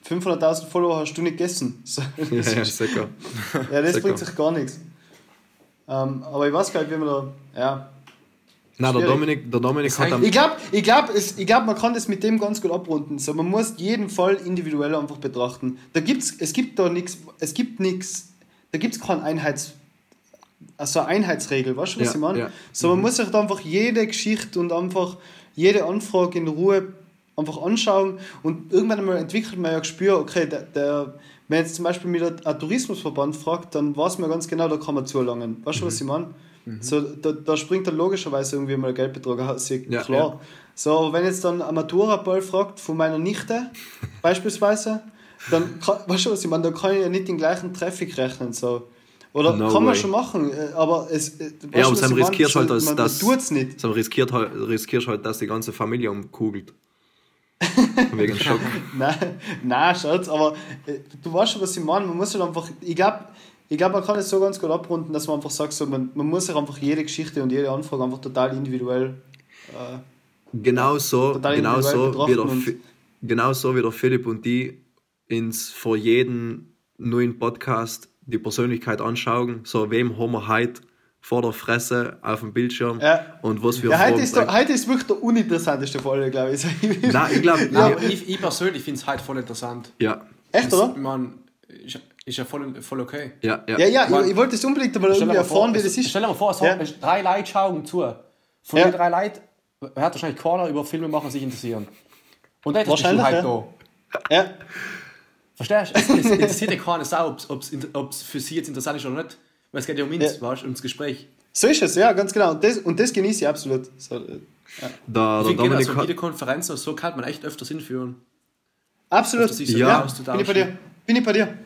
B: 500.000 Follower hast du nicht gegessen. So, das,
D: Ja, ja,
B: ist,
D: sicher.
B: ja, das
D: sicher.
B: bringt sich gar nichts. Ähm, aber ich weiß gar nicht, wie man da. Ja.
D: Nein, der. Dominik, der Dominik hat am,
B: Ich glaube, ich glaub, ich glaub, man kann das mit dem ganz gut abrunden. So, man muss jeden Fall individuell einfach betrachten. Da gibt's, es gibt da nichts, es gibt nichts, da gibt es keine Einheits, also Einheitsregel, weißt du, was
D: Ja,
B: ich meine?
D: ja.
B: So, man muss sich da einfach jede Geschichte und einfach jede Anfrage in Ruhe einfach anschauen und irgendwann einmal entwickelt man ja Gespür, okay, der, der, wenn jetzt zum Beispiel mit ein Tourismusverband fragt, dann weiß man ganz genau, da kann man zulangen. Weißt du, was ich meine? So, da, da springt dann logischerweise irgendwie mal ist
D: Ja,
B: klar.
D: ja.
B: So, aber wenn jetzt dann ein Matura-Ball fragt von meiner Nichte, beispielsweise, dann kann, weißt du, was ich meine, da kann ich ja nicht den gleichen Traffic rechnen. So. Oder
D: No
B: kann man
D: way.
B: schon machen, äh, aber es. äh,
D: Ja, aber
B: meine?
D: riskierst
B: So,
D: halt, dass
B: man,
D: das.
B: Man tut's nicht.
D: Sam riskiert halt, riskierst halt, dass die ganze Familie umkugelt. Wegen Schock.
B: Nein, nein, Schatz, aber äh, du weißt schon, was ich meine. Man muss halt einfach, ich glaube, ich glaub, man kann es so ganz gut abrunden, dass man einfach sagt, so, man, man muss sich einfach jede Geschichte und jede Anfrage einfach total individuell. Äh,
D: Genau so,
B: Total
D: genau so, wie der, genau so wie der Philipp und die ins vor jeden neuen Podcast die Persönlichkeit anschauen. So, wem haben wir heute vor der Fresse auf dem Bildschirm
B: Ja.
D: und was wir
B: ja, heute ist, der, heute ist wirklich der uninteressanteste Folge, glaube ich.
D: Nein, ich glaube,
A: ich, ich persönlich finde es halt voll interessant.
D: ja,
B: Echt, oder?
A: Man, ist, ist ja voll, voll okay.
D: ja, ja.
B: Ja, ja, ich, ich wollte es unbedingt mal irgendwie
A: vor,
B: erfahren, wie das ist.
A: Stell dir mal vor, es
B: Ja.
A: hat drei Leute schauen zu. Von
B: Ja.
A: den drei Leuten hat wahrscheinlich keiner über Filme machen sich interessieren. Und dann
B: Wahrscheinlich,
A: halt
B: ja.
A: da.
B: Ja,
A: Verstehst du? Es, es interessiert ja keine Sau, ob es für sie jetzt interessant ist oder nicht. Weil es geht ja um uns,
B: Ja.
A: weißt du, ums Gespräch.
B: so ist es, ja, ganz genau. Und das, und das genieße ich absolut. So, äh,
D: Der,
A: Ich
D: der
A: finde, also
D: hat,
A: Videokonferenzen und so kann man echt öfters hinführen.
B: absolut.
A: Ist so
B: ja,
A: ja,
B: bin ich bei dir. Bin ich bei dir.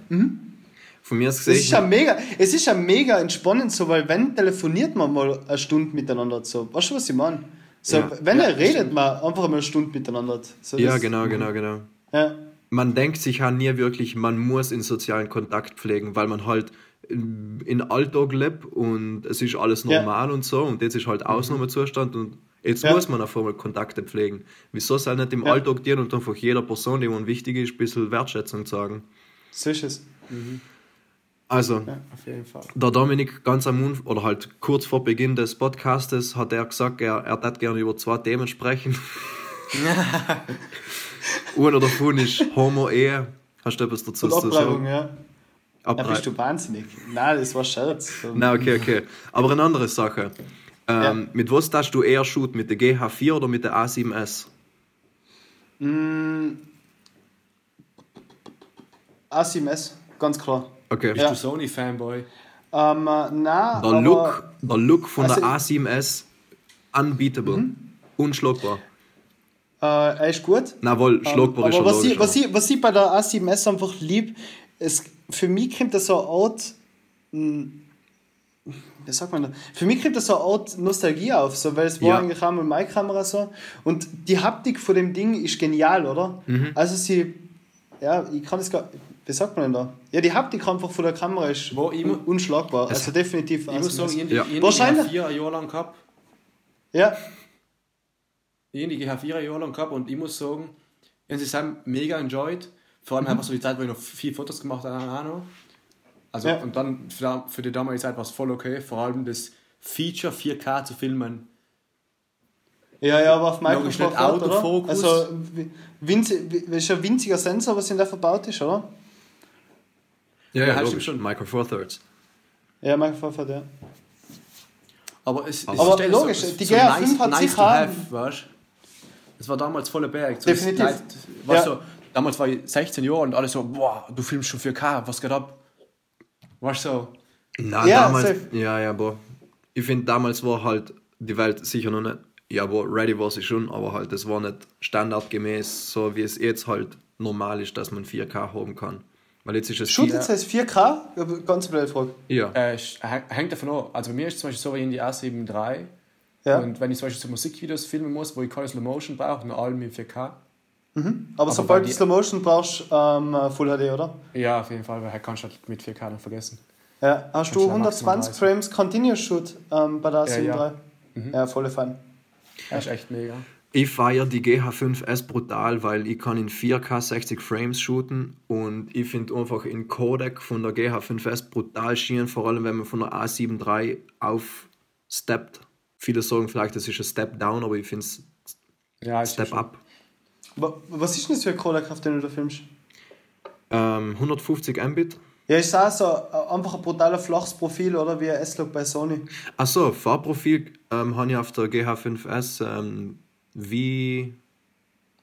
D: Von mir aus
B: Es
D: gesehen,
B: ist ja mega, es ist ja mega entspannend, so, weil wenn telefoniert man mal eine Stunde miteinander, so, weißt du, was ich meine? So,
D: Ja.
B: wenn
A: Ja,
B: er redet
A: stimmt.
B: man einfach mal eine Stunde miteinander. So,
D: ja, genau, genau, genau.
B: Ja,
D: man denkt sich ja nie wirklich, man muss in sozialen Kontakt pflegen, weil man halt in Alltag lebt und es ist alles normal und so und jetzt ist halt Ausnahmezustand und jetzt
B: Ja.
D: muss man auf einmal Kontakte pflegen. Wieso soll nicht im
B: Ja.
D: Alltag dienen und einfach jeder Person, die man wichtig ist, ein bisschen Wertschätzung sagen?
B: so ist es.
D: Also,
A: Auf jeden Fall.
D: der Dominik ganz am Anfang, oder halt kurz vor Beginn des Podcastes hat er gesagt, er, er hätte gerne über zwei Themen sprechen. Einer davon ist Homo-Ehe. Hast du etwas dazu zu sagen?
B: ja. Ja,
D: Abtrei-
B: bist du wahnsinnig. Nein, das war Scherz.
D: Na, okay, okay. Aber eine andere Sache. Ähm,
B: Ja.
D: Mit was darfst du eher shooten? Mit der GH4 oder mit der A7S?
B: A7S, ganz klar.
D: Okay.
A: Bist
B: Ja.
A: du Sony-Fanboy?
B: Ähm, äh, nein,
D: Der,
B: aber,
D: Look, der Look von
B: Also
D: der
B: ich-
D: A7S, unbeatable. Unschlagbar.
B: äh, er ist gut.
D: Na wohl, schlagbar
B: aber
D: ist schon
B: was ich, was, ich, was ich bei der A7S einfach lieb, es, für mich kommt das so eine Art, mh, wie sagt man das? Für mich kommt das so eine Art Nostalgie auf, so, weil es war
D: Ja.
B: eigentlich auch mit meiner Kamera so. Und die Haptik von dem Ding ist genial, oder?
D: Mhm.
B: Also sie, ja, ich kann es gar, wie sagt man denn da? Ja, die Haptik einfach von der Kamera ist
A: Wo
B: un unschlagbar. Also definitiv.
A: Ich muss sagen,
B: A7S.
A: ich
D: Ja.
A: ja.
B: Wahrscheinlich.
A: vier Jahre lang gehabt.
B: ja,
A: Ich habe vier Jahre lang gehabt und ich muss sagen, ich habe es haben mega enjoyed. Vor allem einfach so die Zeit, wo ich noch viele Fotos gemacht habe. auch noch. Also,
B: Ja.
A: und dann für, für die damalige Zeit war es voll okay. Vor allem das Feature 4K zu filmen.
B: Ja, ja, aber auf Microsoft?
A: Autofokus.
B: Also, wi- winzig, wi- ist ein winziger Sensor, was in der verbaut ist, oder?
D: Ja,
A: Ja,
D: ja,
A: stimmt
D: logisch.
A: schon.
D: Micro Four Thirds.
B: Ja, Microsoft hat, ja.
A: Aber es, es
B: Aber
A: dir
B: logisch, die GR5 hat sich
A: to
B: haben.
A: weißt? Es war damals voller Berg. So
B: Definitiv.
A: Weißt
B: Ja.
A: du, damals war ich 16 Jahre und alle so, boah, du filmst schon 4K, was geht ab? Weißt du so?
D: Na,
B: Ja,
D: damals,
B: safe.
D: ja, ja, boah. Ich finde, damals war halt die Welt sicher noch nicht, ja, boah, ready war sie schon, aber halt, das war nicht standardgemäß, so wie es jetzt halt normal ist, dass man 4K haben kann. Weil jetzt ist es
B: Shootet es 4K? Ja, Ganz blöde Frage.
D: Ja.
A: Äh, hängt davon ab. Also bei mir ist es zum Beispiel so, ich in die A7 III
B: Ja.
A: und wenn ich zum Beispiel so Musikvideos filmen muss, wo ich keine Slow Motion brauche, und allem in 4K.
B: Aber, sobald
A: bei
B: du
A: die-
B: Slow Motion brauchst, ähm, Full HD, oder?
A: Ja, auf jeden Fall, weil kannst du halt mit 4K nicht vergessen.
B: Ja. Hast du
A: du maximal
B: 120
A: 30.
B: Frames Continuous Shoot ähm, bei der A7
A: Ja,
B: ja,
A: ja.
B: ja. volle Fan.
A: Das ist echt mega.
D: Ich feiere die GH5S brutal, weil ich kann in 4K 60 Frames shooten und ich finde einfach in Codec von der GH5S brutal schön, vor allem wenn man von der A7 III aufsteppt. Viele sagen vielleicht, das ist ein Step Down, aber ich finde es
A: Ja,
D: Step
A: schon-
D: Up.
B: Wa- Was ist denn das für ein Codec, auf den du da filmst?
D: Ähm, 150 Mbit.
B: Ja, ist auch so äh, einfach ein brutaler flaches Profil, oder? Wie ein S-Log bei Sony.
D: Achso, Farbprofil ähm, habe ich auf der GH5S ähm, wie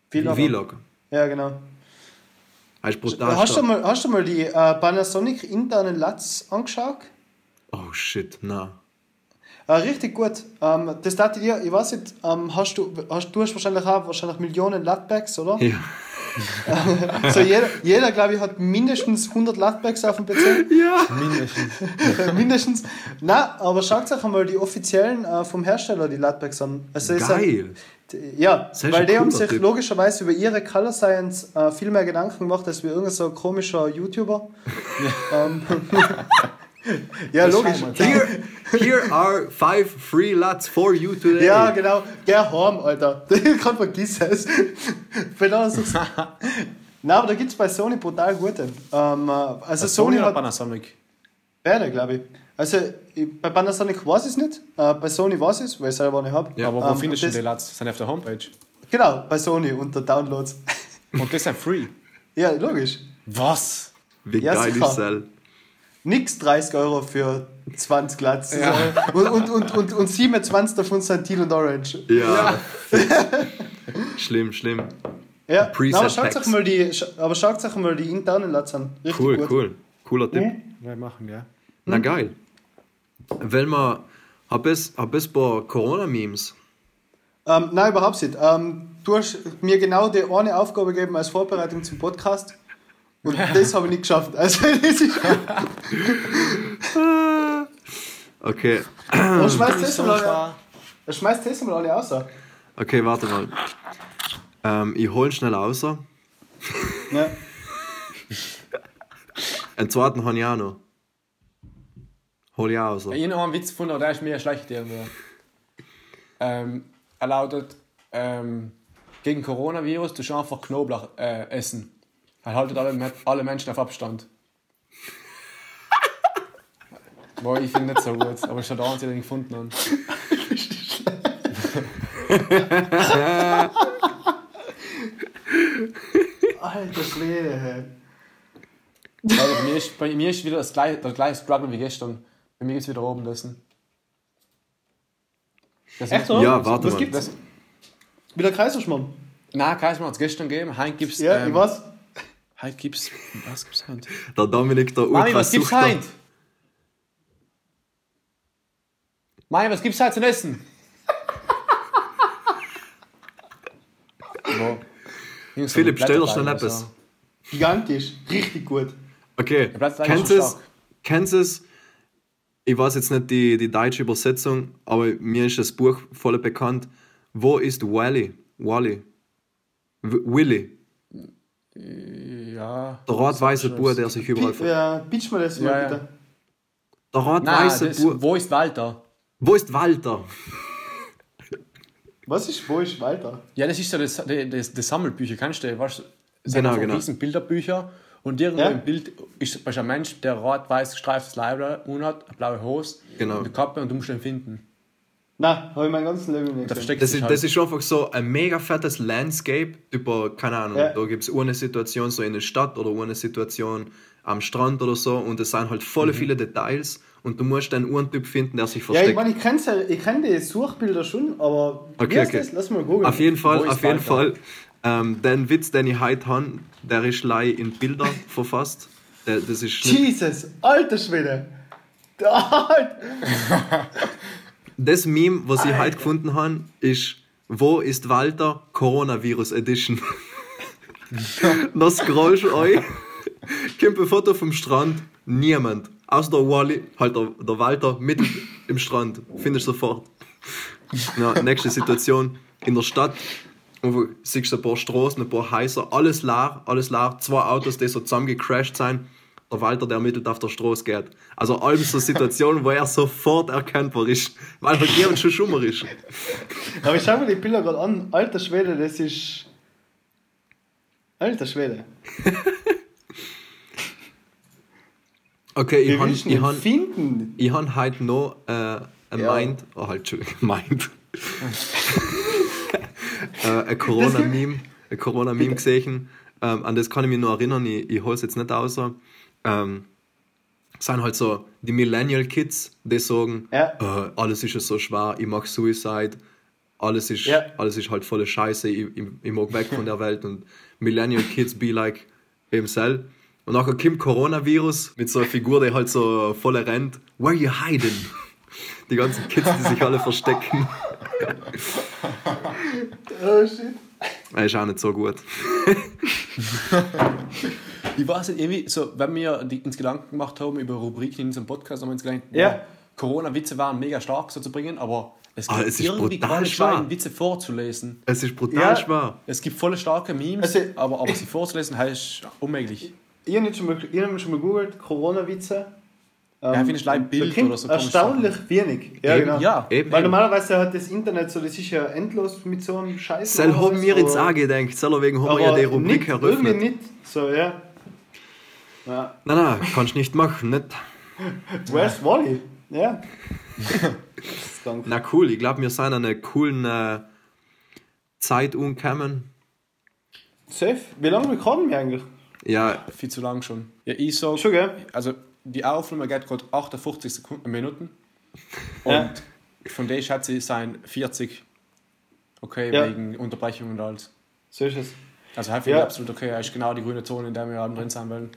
B: Vlog.
D: Vlog.
B: Ja, genau. Hast du, mal, hast du mal die äh, Panasonic internen Lats angeschaut?
D: Oh shit, na.
B: Äh, richtig gut. Ähm, das dachte ich dir, ich weiß nicht, ähm, hast du, hast, du hast wahrscheinlich auch wahrscheinlich Millionen Latbacks, oder?
D: Ja.
B: So jeder, jeder glaube ich, hat mindestens 100 Latbacks auf dem PC.
D: ja.
A: Mindestens.
B: mindestens. Na, aber schaut euch einmal die offiziellen äh, vom Hersteller die Latbacks an. Also ist
D: Geil.
B: Ein, ja, weil die haben sich
D: Typ.
B: logischerweise über ihre Color Science äh, viel mehr Gedanken gemacht, als wie irgendein so komischer YouTuber. ähm, ja, logisch.
D: Here, here are five free lats for you today.
B: Ja, genau. Geh heim, Alter. Ich kann vergessen es. Nein, aber da gibt es bei Sony brutal gute. Ähm, äh, also Sony,
A: oder
B: hat
A: Panasonic?
B: beide, glaube ich. Also bei Panasonic weiß ich es nicht. Äh, bei Sony weiß ich es, weil ich selber nicht habe.
A: Ja, aber wo
B: Ähm,
A: findest du die Lats? Sind die auf der Homepage.
B: Genau, bei Sony unter Downloads.
A: Und das sind free.
B: ja, logisch.
A: Was?
D: Wie
B: Ja,
D: geil ist das?
B: Nix 30 Euro für 20 Latz.
A: Ja.
B: Und, und, und, und, und 27 davon sind Teal und Orange.
D: Ja. schlimm, schlimm.
B: Ja,
D: Preset
B: Nein, aber schaut euch mal die, aber schaut euch mal die internen Latz an. Richtig
D: Cool,
B: gut.
D: cool. Cooler Tipp.
A: Wir machen, ja.
D: Na geil. Weil man, hab es, hab es bei Corona-Memes.
B: Ähm, nein, überhaupt nicht. Ähm, du hast mir genau die eine Aufgabe gegeben als Vorbereitung zum Podcast. Und das habe ich nicht geschafft. Also, das ist.
D: Okay,
B: Und schmeißt das
A: So
B: mal alle, schmeißt das mal alle außer.
D: okay, warte mal. Ähm, ich hol schnell raus.
B: Ja.
D: Einen zweiten habe ich auch noch. Hol ich auch raus.
A: Ich habe einen Witz gefunden, aber der ist mir schlecht. Ähm, er lautet, ähm, gegen Coronavirus, du schon einfach Knoblauch äh, essen. Er haltet alle, alle Menschen auf Abstand. Boah, ich finde nicht so gut, aber schon der einzige, den ich gefunden habe.
B: Alter Schwede, hey.
A: Also bei, mir ist, bei mir ist wieder das gleiche, der gleiche Struggle wie gestern. Bei mir gibt es wieder oben lassen. Das
B: Echt, oder?
D: Ja, warte
B: Was
D: mal.
B: gibt's?
A: Das,
B: Wieder Kaiserschmarrn.
A: nein, Kaiser hat es gestern gegeben. Gibt es.
B: Ja, ich weiß.
A: Heute gibt's. Was gibt's heute?
D: Der Dominik, der
A: Mami, was gibt's
D: Ultrasuchter.
A: heute? Mami, was gibt's heute zu essen? Jungs,
D: Philipp, stell dir
A: Blätter
D: schnell
A: da
D: etwas.
A: so.
B: Gigantisch. Richtig gut.
D: Okay, kennst es? Kennst du es? Ich weiß jetzt nicht die, die deutsche Übersetzung, aber mir ist das Buch voll bekannt. Wo ist Wally? Wally? W Willy?
A: Ja.
D: Der rot-weiße Bub, der sich überall...
B: Pi- Ja, pitch mal das mal
A: Ja, ja.
B: bitte.
D: Der rot-weiße Bub...
A: wo ist Walter?
D: Wo ist Walter?
B: Was ist, wo ist Walter?
A: Ja, das ist so das, das, das, das Sammelbücher, kannst du, weißt du? Das
D: Genau,
A: sind
D: genau.
A: riesen Bilderbücher und irgendwo
B: Ja.
A: im Bild ist, ein Mensch, der rot-weiß gestreiftes Leib hat, eine blaue Hose,
D: Genau.
A: eine Kappe und du musst ihn finden.
B: Nein, habe ich mein ganzes Leben nicht
A: Da
D: Das ist,
A: halt.
D: das ist einfach so ein mega fettes Landscape über, keine Ahnung,
B: Ja.
D: da gibt es eine Situation so in der Stadt oder eine Situation am Strand oder so und es sind halt voll
A: Mhm.
D: viele Details und du musst einen Uhrentyp finden, der sich
B: Ja,
D: versteckt.
B: ich meine, ich kenne ja, ich kenn die Suchbilder schon, aber
D: Okay, okay.
B: das? Lass mal googeln.
D: Auf jeden Fall, auf jeden? Fall. Ähm, den Witz, den ich heute habe, der ist lei in Bilder verfasst. Der, das ist nicht,
B: Jesus, alter Schwede. Alter.
D: das Meme, was ich heute gefunden habe, ist Wo ist Walter? Coronavirus Edition. da scrollst du euch, kommt ein Foto vom Strand, niemand. Außer der Wally, halt der, der Walter, mitten im Strand. Findest du sofort. Ja, nächste Situation, in der Stadt, wo siehst du ein paar Straßen, ein paar Häuser, alles leer, alles leer, zwei Autos, die so zusammengecrashed sind. Der Walter, der ermittelt auf der Straße geht. Also alles so Situationen, wo er sofort erkennbar ist, weil halt jemand schon schummer ist.
B: Aber ich schau mir die Bilder gerade an. Alter Schwede, das ist. Alter Schwede.
D: Okay, ich
B: müssen
D: ich han,
B: finden.
D: ich han heute noch äh, ein
B: Ja.
D: Mind, oh halt, Entschuldigung, Mind. äh, ein Corona-Meme, ein Corona-Meme gesehen. Ähm, an das kann ich mich noch erinnern, ich, ich hole es jetzt nicht aus. Ähm, es sind halt so die Millennial Kids, die sagen,
B: Ja.
D: äh, alles ist ja so schwer, ich mache Suicide, alles ist,
B: Ja.
D: alles ist halt volle Scheiße, ich, ich, ich mag weg von der Welt und Millennial Kids be like himself. Und nachher kommt Coronavirus mit so einer Figur, die halt so voll rennt. Where you hiding? Die ganzen Kids, die sich alle verstecken.
B: Oh shit.
D: Das ist auch nicht so gut.
A: Ich weiß nicht, irgendwie, so, wenn wir uns Gedanken gemacht haben über Rubriken in unserem Podcast, haben wir uns gedacht,
B: Ja.
A: Corona-Witze waren mega stark so zu bringen, aber es
D: Ah,
A: gibt
D: es ist
A: irgendwie
D: brutal
A: keine
D: schwer.
A: kleinen Witze vorzulesen.
D: Es ist brutal
B: Ja.
D: schwer.
A: Es gibt volle starke Memes,
B: Also-
A: aber, aber sie vorzulesen heißt unmöglich.
B: Ich habe schon mal, ich hab mal googelt, Corona-Witze. Ähm,
A: Ja, finde ich ein Bild oder so
B: Erstaunlich wenig. Ja,
D: Eben,
B: genau.
A: Ja,
D: Eben,
B: Weil
D: eben.
B: normalerweise hat das Internet so, das ist ja endlos mit so einem Scheiß.
D: Sel haben wir ins auch gedacht. Sel wegen haben wir ja die Rubrik
B: nicht,
D: eröffnet.
B: Irgendwie nicht. So, ja. ja.
D: Nein, nein, kannst nicht machen. Nicht.
B: Where's Wally? Ja.
D: Na cool, ich glaube, wir sind an einer coolen äh, Zeit umgekommen.
B: Safe. Wie lange recorden wir eigentlich?
D: Ja,
A: viel zu lang schon. Ja, ich sag,
B: Schon, gell?
A: also die Aufnahme geht gerade 58 Sekunden, Minuten. Und
B: Ja.
A: von der schätze ich sein 40. Okay,
B: Ja.
A: wegen Unterbrechung und alles.
B: So ist es.
A: Also halt finde
B: Ja.
A: ich absolut okay. Er ist genau die grüne Zone, in der wir drin sein wollen.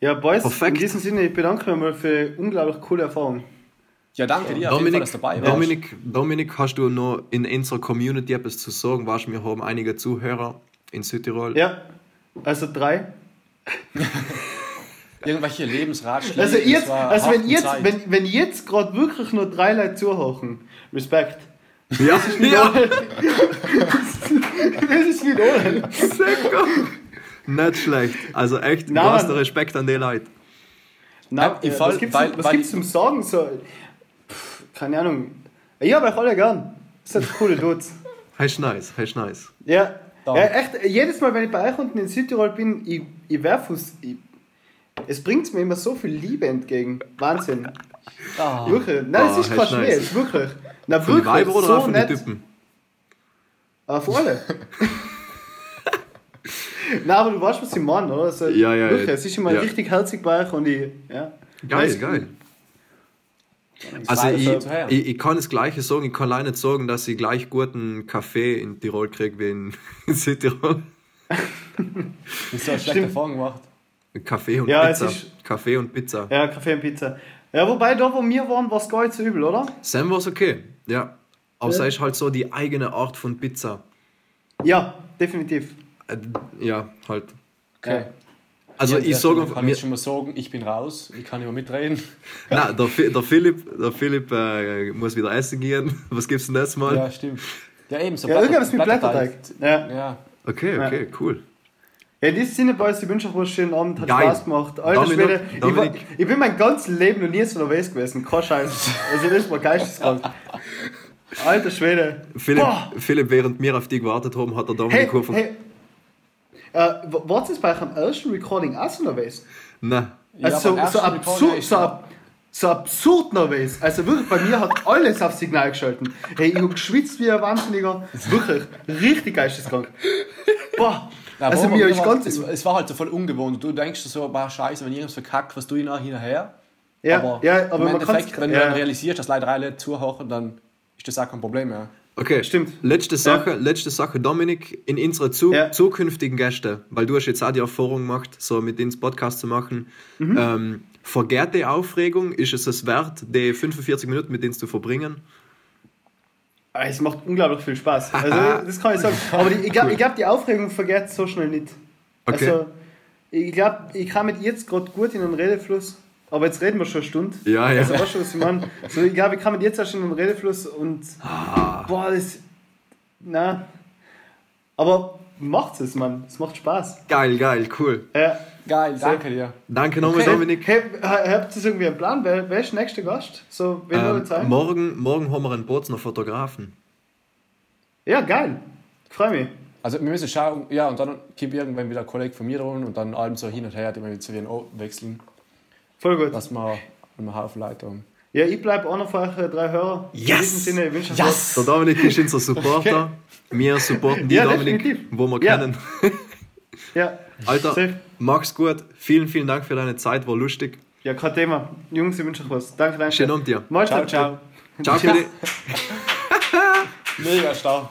B: Ja, Boys,
D: Perfekt.
B: in diesem Sinne, ich bedanke mich mal für die unglaublich coole Erfahrung.
A: Ja, danke dir auf jeden Fall,
D: Dominik,
A: dass du dabei warst.
D: Dominik, Dominik, hast du noch in unserer Community etwas zu sagen? Weißt, du, wir haben einige Zuhörer in Südtirol.
B: Ja, also drei.
A: Irgendwelche Lebensratschläge.
B: Also,
A: das
B: jetzt, also wenn, jetzt,
A: Zeit.
B: wenn, wenn jetzt gerade wirklich nur drei Leute zuhören, Respekt.
D: Ja, ja.
B: Das ist wie ohne.
D: nicht schlecht. Also echt,
B: Nein, Mann.
D: Respekt an die Leute.
B: Na,
A: im
B: äh,
A: Fall,
B: was gibt's,
A: weil-
B: was
A: weil-
B: gibt's zum Sagen? So, pff, keine Ahnung. Ich habe euch alle gern. Das sind coole Dudes.
D: Heißt nice, heißt nice.
B: Ja. ja, echt, jedes Mal, wenn ich bei euch unten in Südtirol bin, ich, ich werfe es. Ich, es bringt mir immer so viel Liebe entgegen. Wahnsinn.
A: Ah,
B: Wirklich. Nein, das
D: Ah,
B: ist kein
D: hast
B: Schmäh,
D: nice.
B: ist wirklich. Na,
D: Von
B: wirklich.
D: Weiber oder
B: so
D: von
B: nett.
D: den Typen?
B: Auf alle. Nein, aber du weißt, was ich meine, oder? Also,
D: Ja, ja,
B: Wirklich,
D: ja.
B: es ist immer
D: Ja.
B: richtig herzig bei euch und ich. Ja.
D: Geil,
B: Weißt du?
D: geil. Also ich, ich, ich kann das Gleiche sagen, ich kann leider nicht sagen, dass ich gleich guten Kaffee in Tirol kriege wie in Südtirol.
A: das ist so eine schlechte. Erfahrung gemacht.
D: Kaffee und
B: Ja,
D: Pizza.
B: ist-
D: Kaffee und Pizza.
B: Ja, Kaffee und Pizza. Ja, wobei da, wo wir waren, war es gar nicht so übel, oder?
D: Sam war es okay, ja. Aber es ist halt so die eigene Art von Pizza.
B: Ja, definitiv.
D: Äh, Ja, halt.
A: Okay.
D: Also
A: Hier an
D: ich sage
A: kann
D: mir,
A: ich schon mal sagen, ich bin raus, ich kann nicht mehr mitreden.
D: nein, der, der Philipp, der Philipp äh, muss wieder essen gehen. Was gibt's denn das mal?
A: Ja, stimmt. Ja, eben, so
B: Ja, irgendwas mit Blätterteig. Ja.
A: Ja,
D: Okay, okay, cool.
B: Ja, in diesem Sinne, Boys, ich wünsche euch einen schönen Abend, hat
D: Geil.
B: Spaß gemacht. Alter
D: Dominik,
B: Schwede, ich, war,
D: Dominik.
B: ich bin mein ganzes Leben noch nie so nervös gewesen. Kein Scheiß. Also, das war geisteskrank. Alter Schwede.
D: Philipp. Philipp, während wir auf dich gewartet haben, hat der
B: Hey,
D: Dominik hey,
B: hey. Äh, war es bei euch am ersten Recording auch so nervös?
D: Nein.
B: Also
A: beim
B: so, so, absurd,
A: ist
B: so, ab, so absurd nervös. Also wirklich, bei mir hat alles auf Signal geschalten. Hey, ich hab geschwitzt wie ein Wahnsinniger. Wirklich, richtig geisteskrank. Boah,
A: Ja,
B: also
A: aber
B: mir ist
A: war,
B: ganz...
A: es, es war halt so voll ungewohnt. Du denkst dir so, war scheiße, wenn irgendwas verkackt, was du ihn nachher hinterher.
B: ja, ja, aber
A: im Endeffekt, wenn du dann realisierst, dass Leute zuhören, dann ist das auch kein Problem mehr.
D: Okay,
B: Stimmt.
D: Letzte Sache, letzte Sache, Dominik, in unsere zu,
B: Ja.
D: zukünftigen Gäste, weil du hast jetzt auch die Erfahrung gemacht, so mit ins Podcast zu machen.
B: Mhm.
D: Ähm, vergeht die Aufregung? Ist es es wert, die 45 Minuten mit denen zu verbringen?
B: Ah, Es macht unglaublich viel Spaß. Also, das kann ich sagen. Aber die, ich glaube, ich glaub, die Aufregung vergeht so schnell nicht.
D: Okay.
B: Also, ich glaube, ich kann mit jetzt gerade gut in den Redefluss. Aber jetzt reden wir schon eine Stunde.
D: Ja, ja.
B: Also, weißt du, was ich meine? So, ich glaube, ich kann mit jetzt erst in den Redefluss und.
D: Ah.
B: Boah, das. Na. Aber macht's es, Mann. Es macht Spaß.
D: Geil, geil, cool.
B: Ja.
A: Geil, danke dir.
D: Danke nochmal,
B: Okay.
D: Dominik.
B: Hey, habt ihr irgendwie einen Plan? Wer, wer ist der nächste Gast? So, wir
D: Ähm,
B: Zeit?
D: morgen, morgen haben wir einen Bozner Fotografen.
B: Ja, geil. Ich freue mich.
A: Also wir müssen schauen, ja, und dann kommt irgendwann wieder ein Kollege von mir dran und dann allem so hin und her, die wir zu WNO wechseln,
B: Voll gut.
A: dass wir einen Haufen Leute haben.
B: Ja, ich bleibe einer von euch drei Hörer. In
D: Yes!
B: diesem Sinne, ich wünsche euch
A: Yes!
D: Der Dominik ist unser Supporter. Wir supporten die
B: Ja,
D: Dominik,
B: definitiv.
D: wo wir
B: Ja.
D: kennen.
B: was. Ja,
D: Alter,
B: Safe.
D: mach's gut. Vielen, vielen Dank für deine Zeit, war lustig.
B: ja, kein Thema. Jungs, ich wünsche euch was. Danke, danke.
D: Schönen Abend dir.
A: Ciao, ciao.
D: Ciao, Philipp.
A: Mega stark.